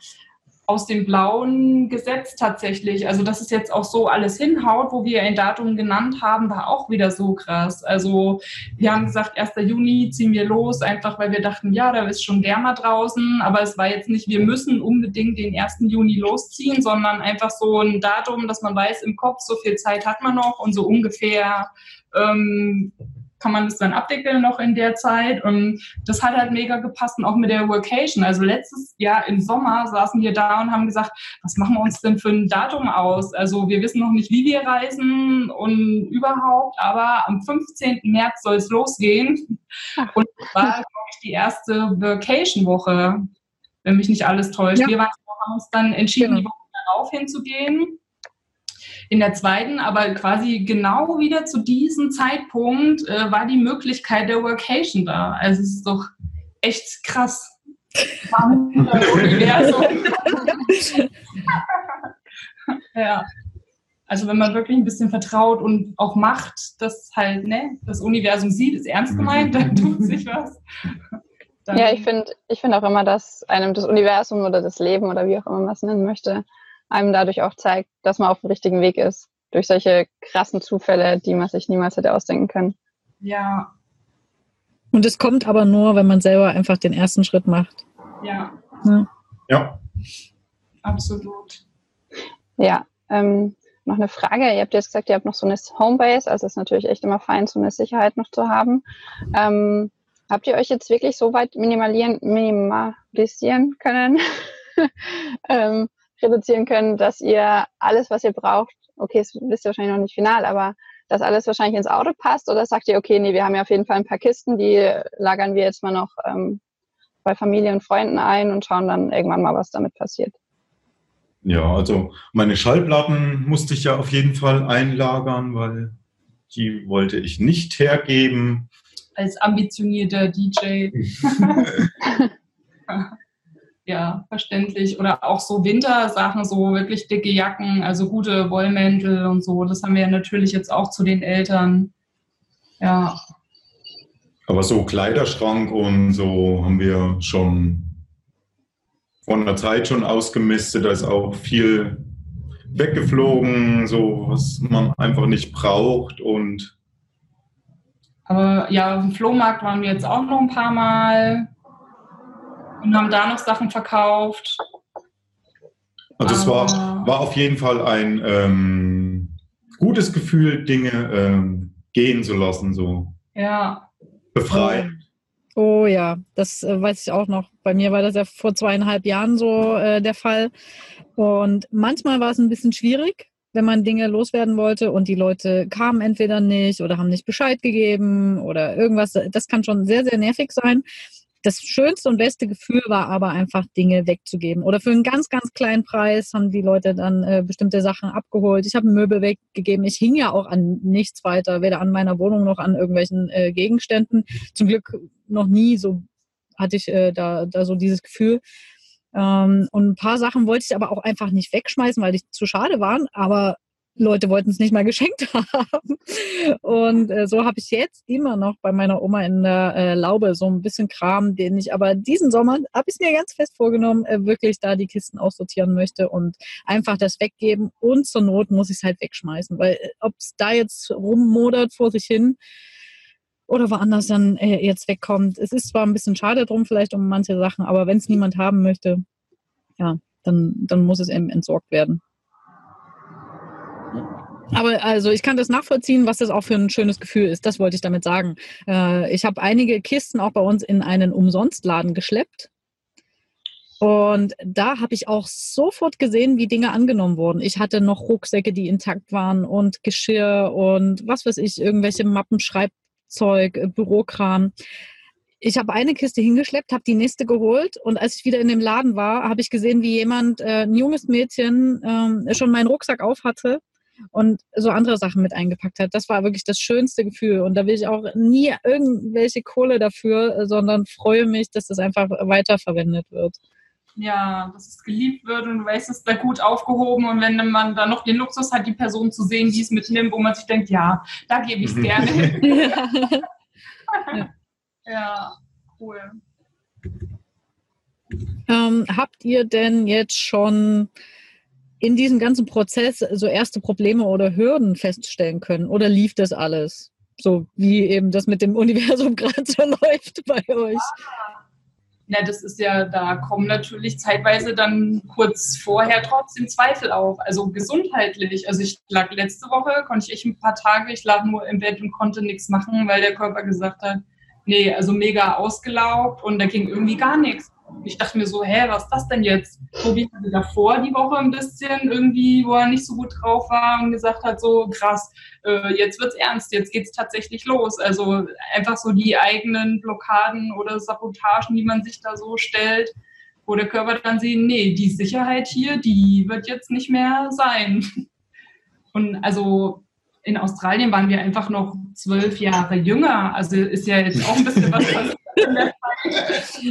aus dem Blauen gesetzt tatsächlich. Also dass es jetzt auch so alles hinhaut, wo wir ein Datum genannt haben, war auch wieder so krass. Also wir haben gesagt, 1. Juni ziehen wir los, einfach weil wir dachten, ja, da ist schon wärmer draußen. Aber es war jetzt nicht, wir müssen unbedingt den 1. Juni losziehen, sondern einfach so ein Datum, dass man weiß im Kopf, so viel Zeit hat man noch und so ungefähr ähm, kann man das dann abwickeln noch in der Zeit. Und das hat halt mega gepasst und auch mit der Workation. Also letztes Jahr im Sommer saßen wir da und haben gesagt, was machen wir uns denn für ein Datum aus? Also wir wissen noch nicht, wie wir reisen und überhaupt, aber am 15. März soll es losgehen. Und das war, glaube ich, die erste Workation-Woche, wenn mich nicht alles täuscht. Ja. Wir haben uns dann entschieden, genau. die Woche darauf hinzugehen in der zweiten, aber quasi genau wieder zu diesem Zeitpunkt äh, war die Möglichkeit der Workation da. Also es ist doch echt krass. Universum. ja. Also wenn man wirklich ein bisschen vertraut und auch macht, dass halt ne, das Universum sieht, ist ernst gemeint, dann tut sich was. Dann ja, ich finde ich find auch immer, dass einem das Universum oder das Leben oder wie auch immer man es nennen möchte, einem dadurch auch zeigt, dass man auf dem richtigen Weg ist. Durch solche krassen Zufälle, die man sich niemals hätte ausdenken können. Ja. Und es kommt aber nur, wenn man selber einfach den ersten Schritt macht. Ja. Ja. ja. Absolut. Ja. Ähm, noch eine Frage. Ihr habt jetzt gesagt, ihr habt noch so eine Homebase, also es ist natürlich echt immer fein, so eine Sicherheit noch zu haben. Ähm, habt ihr euch jetzt wirklich so weit minimalisieren können, ähm, reduzieren können, dass ihr alles, was ihr braucht, okay, das wisst ihr wahrscheinlich noch nicht final, aber dass alles wahrscheinlich ins Auto passt? Oder sagt ihr, okay, nee, wir haben ja auf jeden Fall ein paar Kisten, die lagern wir jetzt mal noch ähm, bei Familie und Freunden ein und schauen dann irgendwann mal, was damit passiert? Ja, also meine Schallplatten musste ich ja auf jeden Fall einlagern, weil die wollte ich nicht hergeben. Als ambitionierter DJ. ja, verständlich. Oder auch so Wintersachen, so wirklich dicke Jacken, also gute Wollmäntel und so. Das haben wir ja natürlich jetzt auch zu den Eltern. Ja. Aber so Kleiderschrank und so haben wir schon von der Zeit schon ausgemistet. Da ist auch viel weggeflogen, so was man einfach nicht braucht und aber ja, auf dem Flohmarkt waren wir jetzt auch noch ein paar Mal und haben da noch Sachen verkauft. Also es war, war auf jeden Fall ein ähm, gutes Gefühl, Dinge ähm, gehen zu lassen, so. Ja. Befreien. Oh, oh ja, das äh, weiß ich auch noch. Bei mir war das ja vor zweieinhalb Jahren so äh, der Fall. Und manchmal war es ein bisschen schwierig, wenn man Dinge loswerden wollte und die Leute kamen entweder nicht oder haben nicht Bescheid gegeben oder irgendwas. Das kann schon sehr, sehr nervig sein das schönste und beste Gefühl war aber einfach, Dinge wegzugeben. Oder für einen ganz, ganz kleinen Preis haben die Leute dann äh, bestimmte Sachen abgeholt. Ich habe Möbel weggegeben. Ich hing ja auch an nichts weiter, weder an meiner Wohnung noch an irgendwelchen äh, Gegenständen. Zum Glück noch nie so hatte ich äh, da, da so dieses Gefühl. Ähm, und ein paar Sachen wollte ich aber auch einfach nicht wegschmeißen, weil die zu schade waren. Aber Leute wollten es nicht mal geschenkt haben. Und äh, so habe ich jetzt immer noch bei meiner Oma in der äh, Laube so ein bisschen Kram, den ich aber diesen Sommer, habe ich mir ganz fest vorgenommen, äh, wirklich da die Kisten aussortieren möchte und einfach das weggeben. Und zur Not muss ich es halt wegschmeißen, weil äh, ob es da jetzt rummodert vor sich hin oder woanders dann äh, jetzt wegkommt. Es ist zwar ein bisschen schade drum vielleicht um manche Sachen, aber wenn es niemand haben möchte, ja, dann, dann muss es eben entsorgt werden. Aber also ich kann das nachvollziehen, was das auch für ein schönes Gefühl ist. Das wollte ich damit sagen. Äh, ich habe einige Kisten auch bei uns in einen Umsonstladen geschleppt. Und da habe ich auch sofort gesehen, wie Dinge angenommen wurden. Ich hatte noch Rucksäcke, die intakt waren und Geschirr und was weiß ich, irgendwelche Mappen, Schreibzeug, äh, Bürokram. Ich habe eine Kiste hingeschleppt, habe die nächste geholt und als ich wieder in dem Laden war, habe ich gesehen, wie jemand, äh, ein junges Mädchen, äh, schon meinen Rucksack auf hatte und so andere Sachen mit eingepackt hat. Das war wirklich das schönste Gefühl. Und da will ich auch nie irgendwelche Kohle dafür, sondern freue mich, dass das einfach weiterverwendet wird. Ja, dass es geliebt wird und du weißt, es ist da gut aufgehoben. Und wenn man dann noch den Luxus hat, die Person zu sehen, die es mitnimmt, wo man sich denkt, ja, da gebe ich es gerne. ja. ja, cool. Ähm, habt ihr denn jetzt schon in diesem ganzen Prozess so erste Probleme oder Hürden feststellen können? Oder lief das alles? So wie eben das mit dem Universum gerade so läuft bei euch. Ja, das ist ja, da kommen natürlich zeitweise dann kurz vorher trotzdem Zweifel auf. Also gesundheitlich. Also ich lag letzte Woche, konnte ich ein paar Tage, ich lag nur im Bett und konnte nichts machen, weil der Körper gesagt hat, nee, also mega ausgelaugt und da ging irgendwie gar nichts ich dachte mir so, hä, was ist das denn jetzt? Tobi hatte davor die Woche ein bisschen irgendwie, wo er nicht so gut drauf war und gesagt hat, so krass, äh, jetzt wird's ernst, jetzt geht's tatsächlich los. Also einfach so die eigenen Blockaden oder Sabotagen, die man sich da so stellt, wo der Körper dann sieht, nee, die Sicherheit hier, die wird jetzt nicht mehr sein. Und also in Australien waren wir einfach noch zwölf Jahre jünger. Also ist ja jetzt auch ein bisschen was Zeit.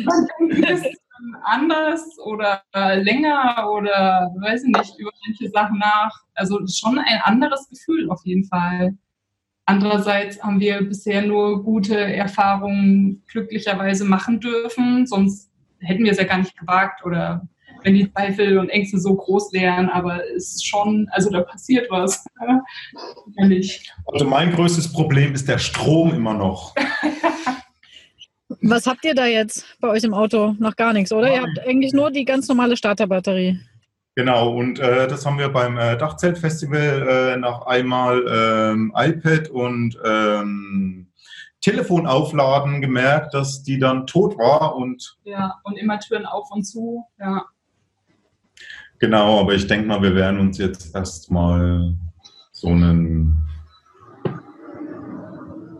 Man denkt bisschen anders oder länger oder weiß ich nicht, über manche Sachen nach. Also schon ein anderes Gefühl auf jeden Fall. Andererseits haben wir bisher nur gute Erfahrungen glücklicherweise machen dürfen, sonst hätten wir es ja gar nicht gewagt oder wenn die Zweifel und Ängste so groß wären, aber es ist schon, also da passiert was. also mein größtes Problem ist der Strom immer noch. Was habt ihr da jetzt bei euch im Auto? Noch gar nichts, oder? Nein. Ihr habt eigentlich nur die ganz normale Starterbatterie. Genau, und äh, das haben wir beim äh, Dachzeltfestival äh, nach einmal ähm, iPad und ähm, Telefon aufladen gemerkt, dass die dann tot war und. Ja, und immer Türen auf und zu, ja. Genau, aber ich denke mal, wir werden uns jetzt erstmal so einen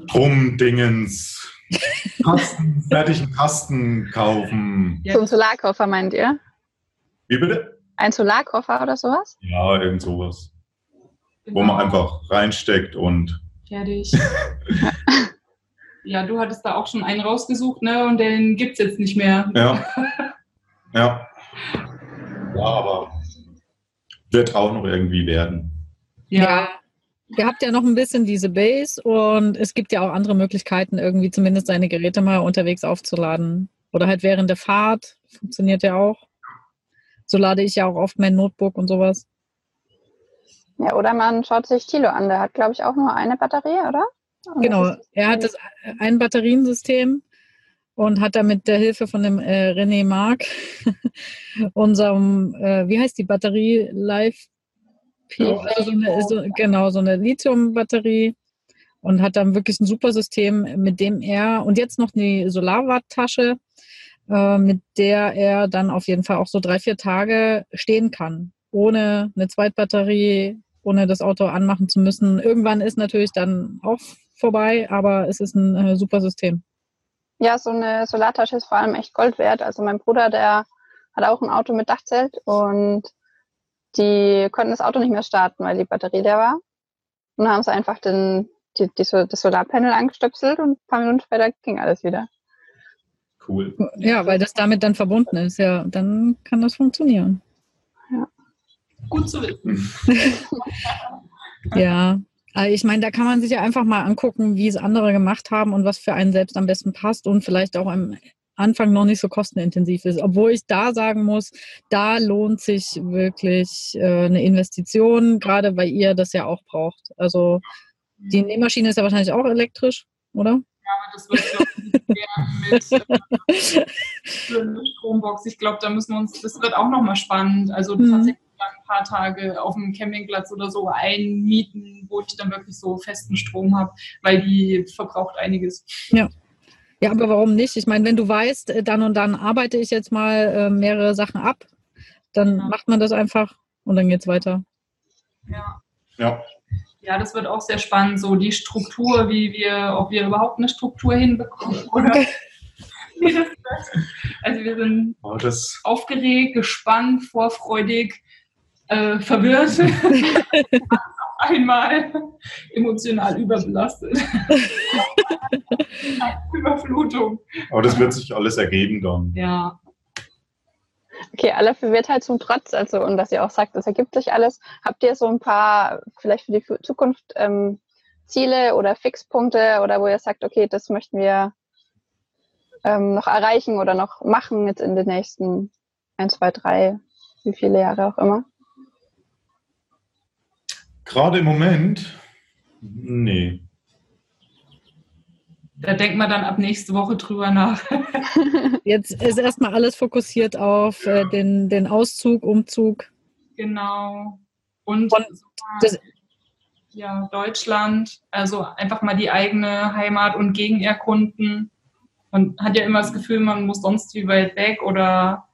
Stromdingens Kasten, fertigen Kasten kaufen. So ein Solarkoffer meint ihr? Wie bitte? Ein Solarkoffer oder sowas? Ja, irgend sowas. Genau. Wo man einfach reinsteckt und. Fertig. ja, du hattest da auch schon einen rausgesucht, ne? Und den gibt es jetzt nicht mehr. Ja. Ja. Ja, aber wird auch noch irgendwie werden. Ja. Ihr habt ja noch ein bisschen diese Base und es gibt ja auch andere Möglichkeiten, irgendwie zumindest seine Geräte mal unterwegs aufzuladen. Oder halt während der Fahrt. Funktioniert ja auch. So lade ich ja auch oft mein Notebook und sowas. Ja, oder man schaut sich Tilo an. Der hat, glaube ich, auch nur eine Batterie, oder? Und genau. Er hat das ein Batteriensystem und hat da mit der Hilfe von dem äh, René Mark, unserem, äh, wie heißt die Batterie, Live also so eine, so, genau, so eine Lithium-Batterie und hat dann wirklich ein super System, mit dem er und jetzt noch eine Solarwatttasche, äh, mit der er dann auf jeden Fall auch so drei, vier Tage stehen kann, ohne eine Zweitbatterie, ohne das Auto anmachen zu müssen. Irgendwann ist natürlich dann auch vorbei, aber es ist ein äh, super System. Ja, so eine Solartasche ist vor allem echt Gold wert. Also mein Bruder, der hat auch ein Auto mit Dachzelt und die konnten das Auto nicht mehr starten, weil die Batterie leer war. Und dann haben sie einfach den, die, die, das Solarpanel angestöpselt und ein paar Minuten später ging alles wieder. Cool. Ja, weil das damit dann verbunden ist. Ja, dann kann das funktionieren. Ja. Gut zu wissen. ja, also ich meine, da kann man sich ja einfach mal angucken, wie es andere gemacht haben und was für einen selbst am besten passt und vielleicht auch am Anfang noch nicht so kostenintensiv ist. Obwohl ich da sagen muss, da lohnt sich wirklich äh, eine Investition, gerade weil ihr das ja auch braucht. Also die Nähmaschine ist ja wahrscheinlich auch elektrisch, oder? Ja, das wird glaube ich mit äh, Strombox. Ich glaube, da müssen wir uns, das wird auch nochmal spannend. Also mhm. tatsächlich ein paar Tage auf dem Campingplatz oder so einmieten, wo ich dann wirklich so festen Strom habe, weil die verbraucht einiges. Ja. Ja, aber warum nicht? Ich meine, wenn du weißt, äh, dann und dann arbeite ich jetzt mal äh, mehrere Sachen ab, dann ja. macht man das einfach und dann geht es weiter. Ja. Ja. Ja, das wird auch sehr spannend, so die Struktur, wie wir, ob wir überhaupt eine Struktur hinbekommen oder wie das wird. Also wir sind oh, aufgeregt, gespannt, vorfreudig, äh, verwirrt. einmal emotional überbelastet. Überflutung. Aber das wird sich alles ergeben dann. Ja. Okay, aller Verwirrtheit zum Trotz, also und dass ihr auch sagt, es ergibt sich alles. Habt ihr so ein paar, vielleicht für die Zukunft, ähm, Ziele oder Fixpunkte oder wo ihr sagt, okay, das möchten wir ähm, noch erreichen oder noch machen jetzt in den nächsten ein, zwei, drei, wie viele Jahre auch immer? Gerade im Moment, nee. Da denkt man dann ab nächste Woche drüber nach. Jetzt ist erstmal alles fokussiert auf äh, den, den Auszug, Umzug. Genau. Und, Und das- ja, Deutschland, also einfach mal die eigene Heimat und Gegend erkunden. Man hat ja immer das Gefühl, man muss sonst wie weit weg oder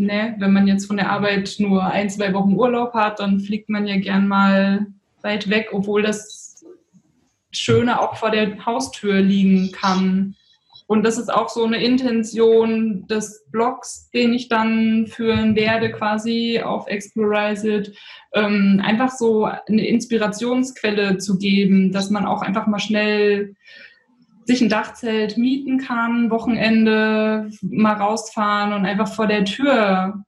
ne, wenn man jetzt von der Arbeit nur ein, zwei Wochen Urlaub hat, dann fliegt man ja gern mal weit weg, obwohl das Schöne auch vor der Haustür liegen kann. Und das ist auch so eine Intention des Blogs, den ich dann führen werde, quasi auf Explorize It, ähm, einfach so eine Inspirationsquelle zu geben, dass man auch einfach mal schnell sich ein Dachzelt mieten kann, Wochenende mal rausfahren und einfach vor der Tür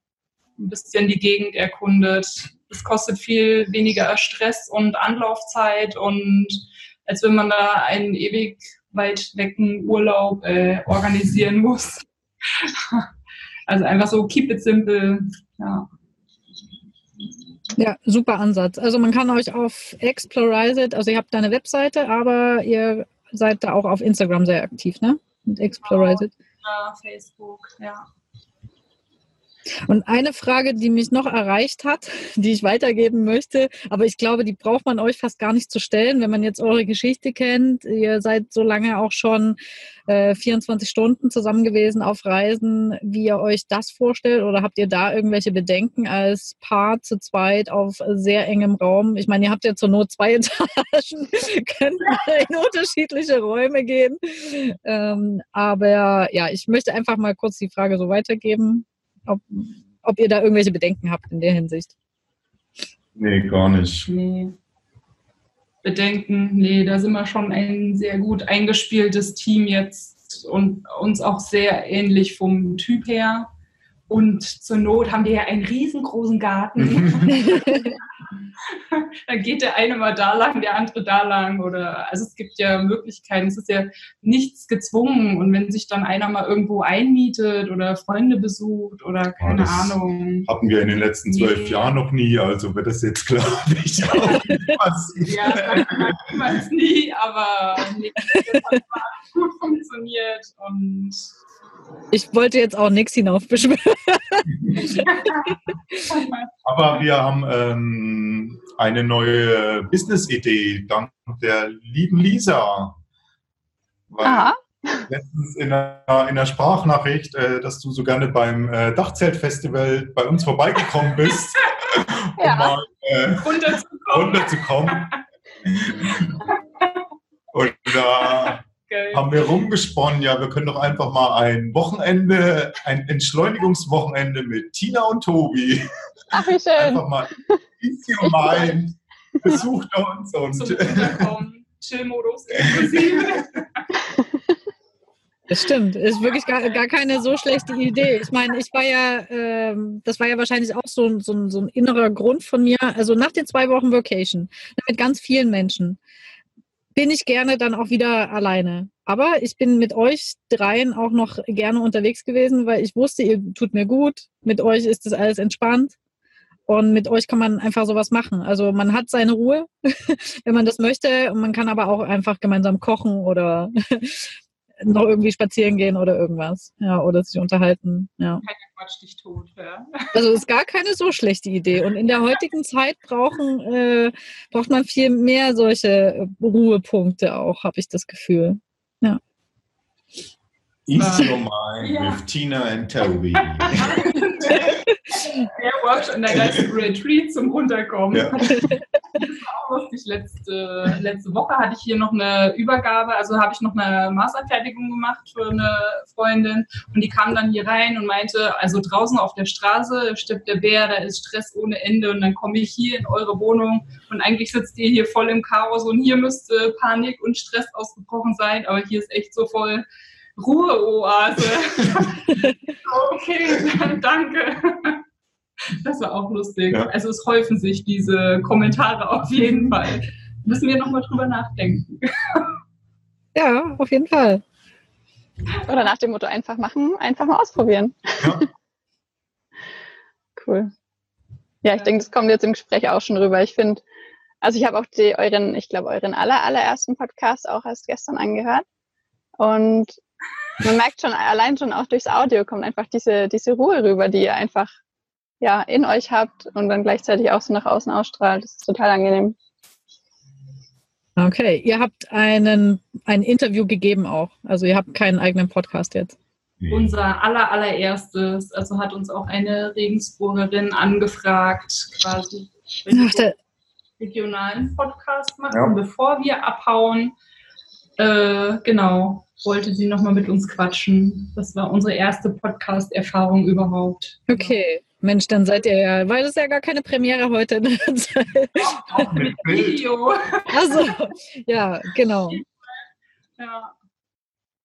ein bisschen die Gegend erkundet. Das kostet viel weniger Stress und Anlaufzeit und als wenn man da einen ewig weit wecken Urlaub äh, organisieren muss. Also einfach so keep it simple. Ja. Ja, super Ansatz. Also man kann euch auf Explorize It, also ihr habt da eine Webseite, aber ihr seid da auch auf Instagram sehr aktiv, ne? Mit Explorize It. Ja, Facebook, ja. Und eine Frage, die mich noch erreicht hat, die ich weitergeben möchte, aber ich glaube, die braucht man euch fast gar nicht zu stellen, wenn man jetzt eure Geschichte kennt. Ihr seid so lange auch schon äh, 24 Stunden zusammen gewesen auf Reisen, wie ihr euch das vorstellt oder habt ihr da irgendwelche Bedenken als Paar zu zweit auf sehr engem Raum? Ich meine, ihr habt ja zur Not zwei Etagen, könnt in unterschiedliche Räume gehen. Ähm, aber ja, ich möchte einfach mal kurz die Frage so weitergeben ob, ob ihr da irgendwelche Bedenken habt in der Hinsicht. Nee, gar nicht. Nee. Bedenken, nee, da sind wir schon ein sehr gut eingespieltes Team jetzt und uns auch sehr ähnlich vom Typ her. Und zur Not haben wir ja einen riesengroßen Garten. Dann geht der eine mal da lang, der andere da lang. Oder also es gibt ja Möglichkeiten. Es ist ja nichts gezwungen. Und wenn sich dann einer mal irgendwo einmietet oder Freunde besucht oder keine das Ahnung. Hatten wir in den letzten zwölf Nee. Jahren noch nie, also wird das jetzt, glaube ich, auch nicht passieren. Ja, das sagt man niemals nie, aber nee, das hat gut funktioniert und Ich wollte jetzt auch nichts hinaufbeschwören. Aber wir haben ähm, eine neue Business-Idee dank der lieben Lisa. Weil Aha, letztens in einer, in einer Sprachnachricht, äh, dass du so gerne beim äh, Dachzeltfestival bei uns vorbeigekommen bist, um Ja. mal äh, runterzukommen. runterzukommen. Und da Geil. haben wir rumgesponnen, ja, wir können doch einfach mal ein Wochenende, ein Entschleunigungswochenende mit Tina und Tobi, ach wie schön. einfach mal easy your mind, besucht uns Zum und Runterkommen. Chill-Modus inklusive. Das stimmt. Ist wirklich gar, gar keine so schlechte Idee. Ich meine, ich war ja, ähm, das war ja wahrscheinlich auch so, ein- so, ein- so ein innerer Grund von mir. Also nach den zwei Wochen Vacation mit ganz vielen Menschen bin ich gerne dann auch wieder alleine. Aber ich bin mit euch dreien auch noch gerne unterwegs gewesen, weil ich wusste, ihr tut mir gut. Mit euch ist das alles entspannt. Und mit euch kann man einfach sowas machen. Also man hat seine Ruhe, wenn man das möchte. Und man kann aber auch einfach gemeinsam kochen oder noch irgendwie spazieren gehen oder irgendwas. Ja, oder sich unterhalten. Ja. Quatsch dich tot. Ja. Also ist gar keine so schlechte Idee. Und in der heutigen Zeit brauchen, äh, braucht man viel mehr solche Ruhepunkte auch, habe ich das Gefühl. Ease your mind ja. with Tina and Toby. der Workshop der geistigen Retreat zum Runterkommen. Ja. Das war auch lustig. Letzte, letzte Woche hatte ich hier noch eine Übergabe, also habe ich noch eine Maßanfertigung gemacht für eine Freundin und die kam dann hier rein und meinte, also draußen auf der Straße stirbt der Bär, da ist Stress ohne Ende und dann komme ich hier in eure Wohnung und eigentlich sitzt ihr hier voll im Chaos und hier müsste Panik und Stress ausgebrochen sein, aber hier ist echt so voll Ruheoase. okay, dann danke. Das war auch lustig. Ja. Also es häufen sich diese Kommentare auf jeden Fall. Müssen wir nochmal drüber nachdenken. Ja, auf jeden Fall. Oder nach dem Motto einfach machen, einfach mal ausprobieren. Ja. cool. Ja, ich denke, das kommt jetzt im Gespräch auch schon rüber. Ich finde, also ich habe auch die, euren, ich glaube, euren aller, allerersten Podcast auch erst gestern angehört. Und man merkt schon, allein schon auch durchs Audio kommt einfach diese, diese Ruhe rüber, die ihr einfach ja, in euch habt und dann gleichzeitig auch so nach außen ausstrahlt. Das ist total angenehm. Okay, ihr habt einen, ein Interview gegeben auch. Also ihr habt keinen eigenen Podcast jetzt. Unser aller, allererstes, also hat uns auch eine Regensburgerin angefragt, quasi, wenn wir regionalen Podcast machen, ja. bevor wir abhauen. Äh, genau, wollte sie nochmal mit uns quatschen. Das war unsere erste Podcast-Erfahrung überhaupt. Okay. Mensch, dann seid ihr ja, weil es ja gar keine Premiere heute. Ne? Auch mit Video. Also, ja, genau. Ja.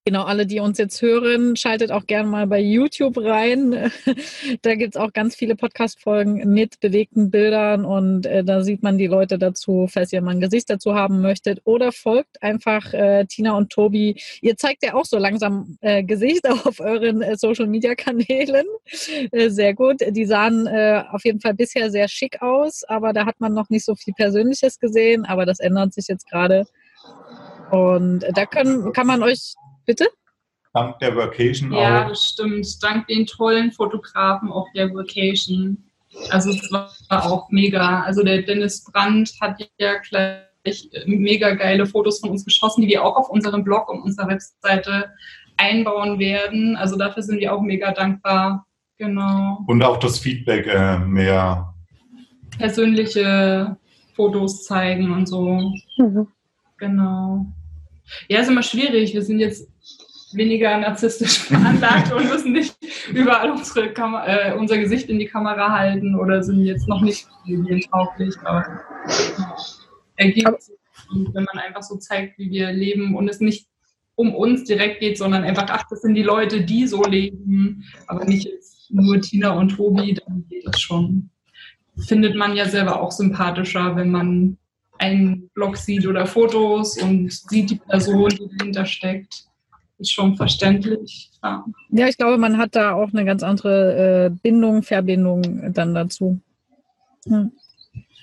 Genau, alle, die uns jetzt hören, schaltet auch gerne mal bei YouTube rein. da gibt es auch ganz viele Podcast-Folgen mit bewegten Bildern und äh, da sieht man die Leute dazu, falls ihr mal ein Gesicht dazu haben möchtet. Oder folgt einfach äh, Tina und Tobi. Ihr zeigt ja auch so langsam äh, Gesichter auf euren äh, Social-Media-Kanälen. Äh, sehr gut. Die sahen äh, auf jeden Fall bisher sehr schick aus, aber da hat man noch nicht so viel Persönliches gesehen. Aber das ändert sich jetzt gerade. Und da können, kann man euch Bitte? Dank der Vacation auch. Ja, das stimmt. Dank den tollen Fotografen auf der Vacation. Also es war auch mega. Also der Dennis Brandt hat ja gleich mega geile Fotos von uns geschossen, die wir auch auf unserem Blog und unserer Webseite einbauen werden. Also dafür sind wir auch mega dankbar. Genau. Und auch das Feedback äh, mehr. Persönliche Fotos zeigen und so. Mhm. Genau. Ja, ist immer schwierig. Wir sind jetzt weniger narzisstisch veranlagt und müssen nicht überall unsere äh, unser Gesicht in die Kamera halten oder sind jetzt noch nicht medientauglich. Aber ergibt sich, wenn man einfach so zeigt, wie wir leben und es nicht um uns direkt geht, sondern einfach, ach, das sind die Leute, die so leben, aber nicht jetzt nur Tina und Tobi, dann geht das schon. Findet man ja selber auch sympathischer, wenn man einen Blog sieht oder Fotos und sieht die Person, die dahinter steckt ist schon verständlich. Ja. ja, ich glaube, man hat da auch eine ganz andere äh, Bindung, Verbindung dann dazu. Hm.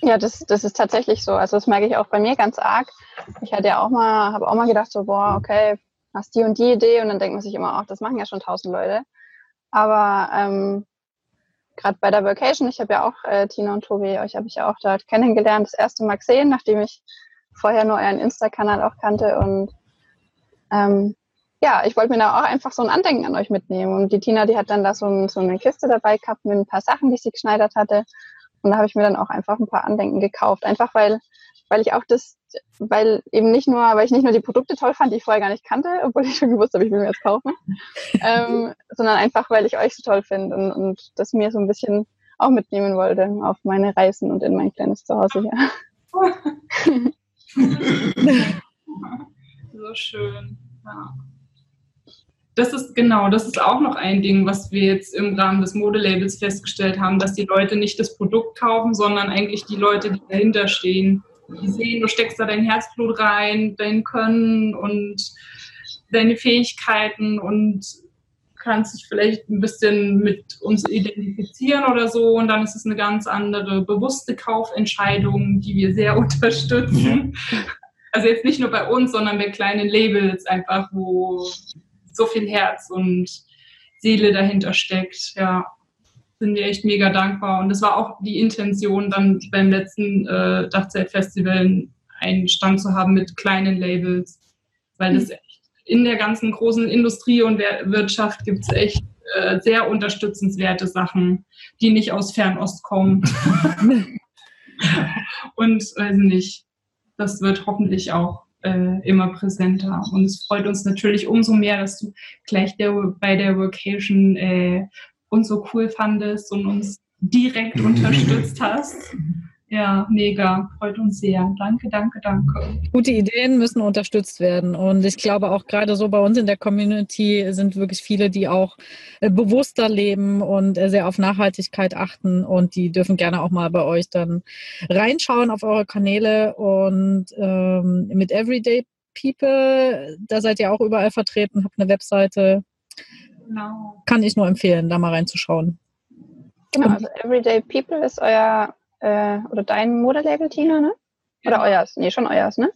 Ja, das, das ist tatsächlich so. Also das merke ich auch bei mir ganz arg. Ich hatte ja auch mal, habe auch mal gedacht, so, boah, okay, hast die und die Idee und dann denkt man sich immer, ach, das machen ja schon tausend Leute. Aber ähm, gerade bei der Vacation, ich habe ja auch äh, Tina und Tobi, euch habe ich ja auch dort kennengelernt, das erste Mal gesehen, nachdem ich vorher nur euren Insta-Kanal auch kannte und ähm, ja, ich wollte mir da auch einfach so ein Andenken an euch mitnehmen. Und die Tina, die hat dann da so, ein, so eine Kiste dabei gehabt mit ein paar Sachen, die sie geschneidert hatte. Und da habe ich mir dann auch einfach ein paar Andenken gekauft. Einfach weil, weil ich auch das, weil eben nicht nur, weil ich nicht nur die Produkte toll fand, die ich vorher gar nicht kannte, obwohl ich schon gewusst habe, ich will mir jetzt kaufen, ähm, sondern einfach, weil ich euch so toll finde und, und das mir so ein bisschen auch mitnehmen wollte auf meine Reisen und in mein kleines Zuhause hier. so schön. Ja das ist genau, das ist auch noch ein Ding, was wir jetzt im Rahmen des Modelabels festgestellt haben, dass die Leute nicht das Produkt kaufen, sondern eigentlich die Leute, die dahinter stehen. Die sehen, du steckst da dein Herzblut rein, dein Können und deine Fähigkeiten und kannst dich vielleicht ein bisschen mit uns identifizieren oder so. Und dann ist es eine ganz andere bewusste Kaufentscheidung, die wir sehr unterstützen. Ja. Also jetzt nicht nur bei uns, sondern bei kleinen Labels einfach, wo so viel Herz und Seele dahinter steckt. Ja, sind wir echt mega dankbar. Und das war auch die Intention, dann beim letzten äh, Dachzeit-Festival einen Stand zu haben mit kleinen Labels, weil das echt in der ganzen großen Industrie und Wirtschaft gibt es echt äh, sehr unterstützenswerte Sachen, die nicht aus Fernost kommen. und weiß nicht, das wird hoffentlich auch äh, immer präsenter. Und es freut uns natürlich umso mehr, dass du gleich der, bei der Vocation äh, uns so cool fandest und uns direkt unterstützt hast. Ja, mega. Freut uns sehr. Danke, danke, danke. Gute Ideen müssen unterstützt werden. Und ich glaube auch gerade so bei uns in der Community sind wirklich viele, die auch äh, bewusster leben und äh, sehr auf Nachhaltigkeit achten. Und die dürfen gerne auch mal bei euch dann reinschauen auf eure Kanäle. Und ähm, mit Everyday People, da seid ihr auch überall vertreten, habt eine Webseite. Genau. Kann ich nur empfehlen, da mal reinzuschauen. Genau, also Everyday People ist euer äh, oder dein Modelabel, Tina, ne? Oder ja. euers? Nee, schon euers, ne?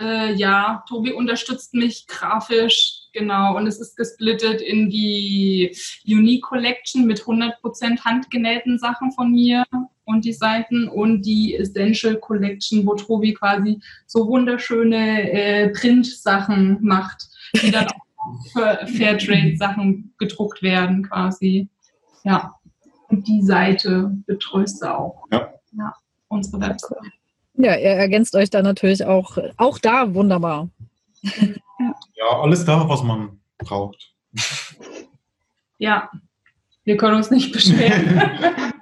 Äh, ja, Tobi unterstützt mich grafisch, genau. Und es ist gesplittet in die Unique Collection mit 100% handgenähten Sachen von mir und die Seiten und die Essential Collection, wo Tobi quasi so wunderschöne äh, Print-Sachen macht, die dann auch Fairtrade-Sachen gedruckt werden quasi. Ja. Und die Seite betreust du auch. Ja. ja unsere Webseite. Ja, ihr ergänzt euch da natürlich auch, auch da wunderbar. Ja, alles da, was man braucht. Ja, wir können uns nicht beschweren.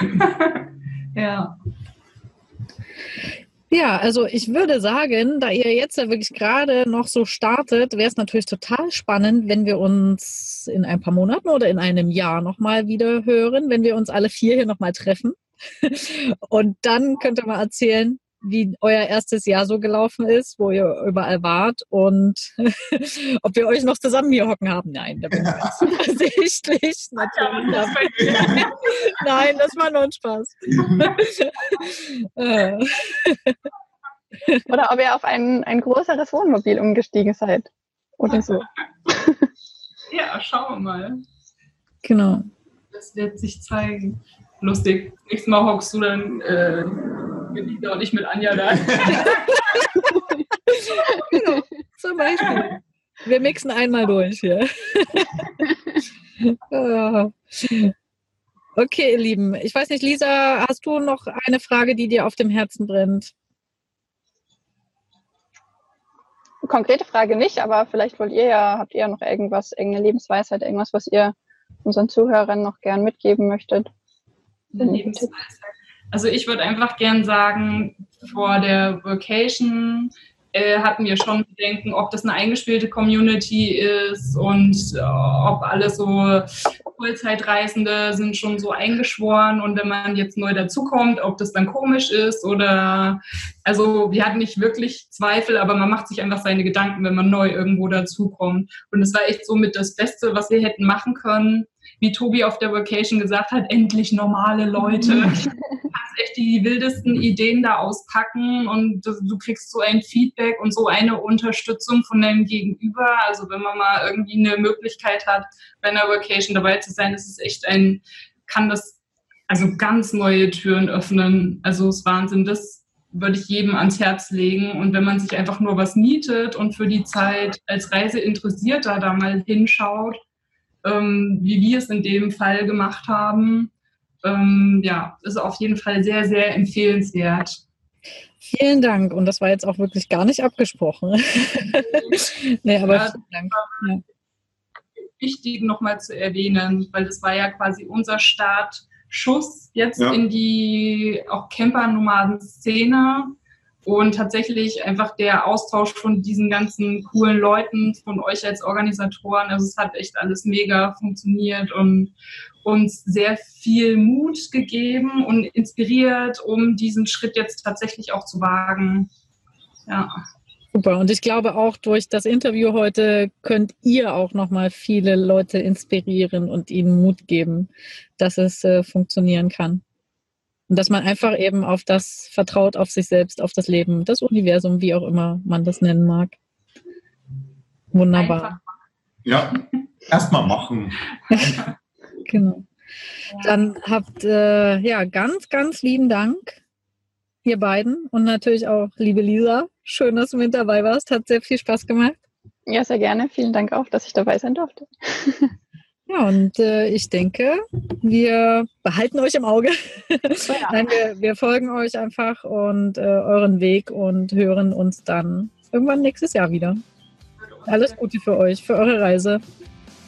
ja. Ja, also ich würde sagen, da ihr jetzt ja wirklich gerade noch so startet, wäre es natürlich total spannend, wenn wir uns in ein paar Monaten oder in einem Jahr nochmal wieder hören, wenn wir uns alle vier hier nochmal treffen. Und dann könnt ihr mal erzählen, wie euer erstes Jahr so gelaufen ist, wo ihr überall wart und ob wir euch noch zusammen hier hocken haben. Nein, da bin ich ganz zuversichtlich. Natürlich. Nein, das war nur ein Spaß. Oder ob ihr auf ein, ein größeres Wohnmobil umgestiegen seid. Oder so. Ja, schauen wir mal. Genau. Das wird sich zeigen. Lustig. Nächstes Mal hockst du dann äh, mit Lisa und ich mit Anja da. genau, zum Beispiel. Wir mixen einmal durch hier. okay, ihr Lieben. Ich weiß nicht, Lisa, hast du noch eine Frage, die dir auf dem Herzen brennt? Konkrete Frage nicht, aber vielleicht wollt ihr ja, habt ihr ja noch irgendwas, irgendeine Lebensweisheit, irgendwas, was ihr unseren Zuhörern noch gern mitgeben möchtet? Lebensweisheit. Also ich würde einfach gern sagen, vor der Vacation äh, hatten wir schon Bedenken, ob das eine eingespielte Community ist und äh, ob alle so Vollzeitreisende sind schon so eingeschworen und wenn man jetzt neu dazukommt, ob das dann komisch ist oder also wir hatten nicht wirklich Zweifel, aber man macht sich einfach seine Gedanken, wenn man neu irgendwo dazukommt. Und es war echt so mit das Beste, was wir hätten machen können wie Tobi auf der Vacation gesagt hat, endlich normale Leute. Du kannst echt die wildesten Ideen da auspacken und du kriegst so ein Feedback und so eine Unterstützung von deinem Gegenüber. Also wenn man mal irgendwie eine Möglichkeit hat, bei einer Vacation dabei zu sein, ist es echt ein, kann das also ganz neue Türen öffnen. Also es ist Wahnsinn. Das würde ich jedem ans Herz legen. Und wenn man sich einfach nur was mietet und für die Zeit als Reiseinteressierter da mal hinschaut, ähm, wie wir es in dem Fall gemacht haben. Ähm, ja, ist auf jeden Fall sehr, sehr empfehlenswert. Vielen Dank. Und das war jetzt auch wirklich gar nicht abgesprochen. nee, aber ja, vielen Dank. Ja. Wichtig nochmal zu erwähnen, weil das war ja quasi unser Startschuss jetzt ja. in die auch Camper-Nomaden-Szene und tatsächlich einfach der Austausch von diesen ganzen coolen Leuten, von euch als Organisatoren, also es hat echt alles mega funktioniert und uns sehr viel Mut gegeben und inspiriert, um diesen Schritt jetzt tatsächlich auch zu wagen. Ja. Super. Und ich glaube auch durch das Interview heute könnt ihr auch nochmal viele Leute inspirieren und ihnen Mut geben, dass es äh, funktionieren kann. Und dass man einfach eben auf das vertraut, auf sich selbst, auf das Leben, das Universum, wie auch immer man das nennen mag. Wunderbar. Ja, erstmal machen. genau. Dann habt äh, ja ganz, ganz lieben Dank, ihr beiden und natürlich auch liebe Lisa. Schön, dass du mit dabei warst. Hat sehr viel Spaß gemacht. Ja, sehr gerne. Vielen Dank auch, dass ich dabei sein durfte. Ja, und äh, ich denke, wir behalten euch im Auge. Ja. Nein, wir, wir folgen euch einfach und äh, euren Weg und hören uns dann irgendwann nächstes Jahr wieder. Alles Gute für euch, für eure Reise.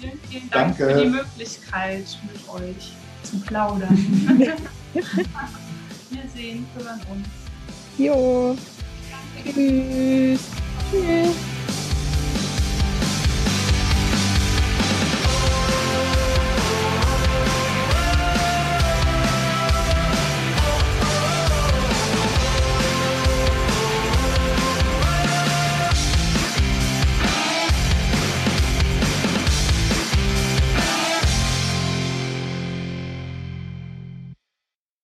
Vielen, vielen Dank Danke. für die Möglichkeit, mit euch zu plaudern. wir sehen, hören uns. Jo. Tschüss. Tschüss.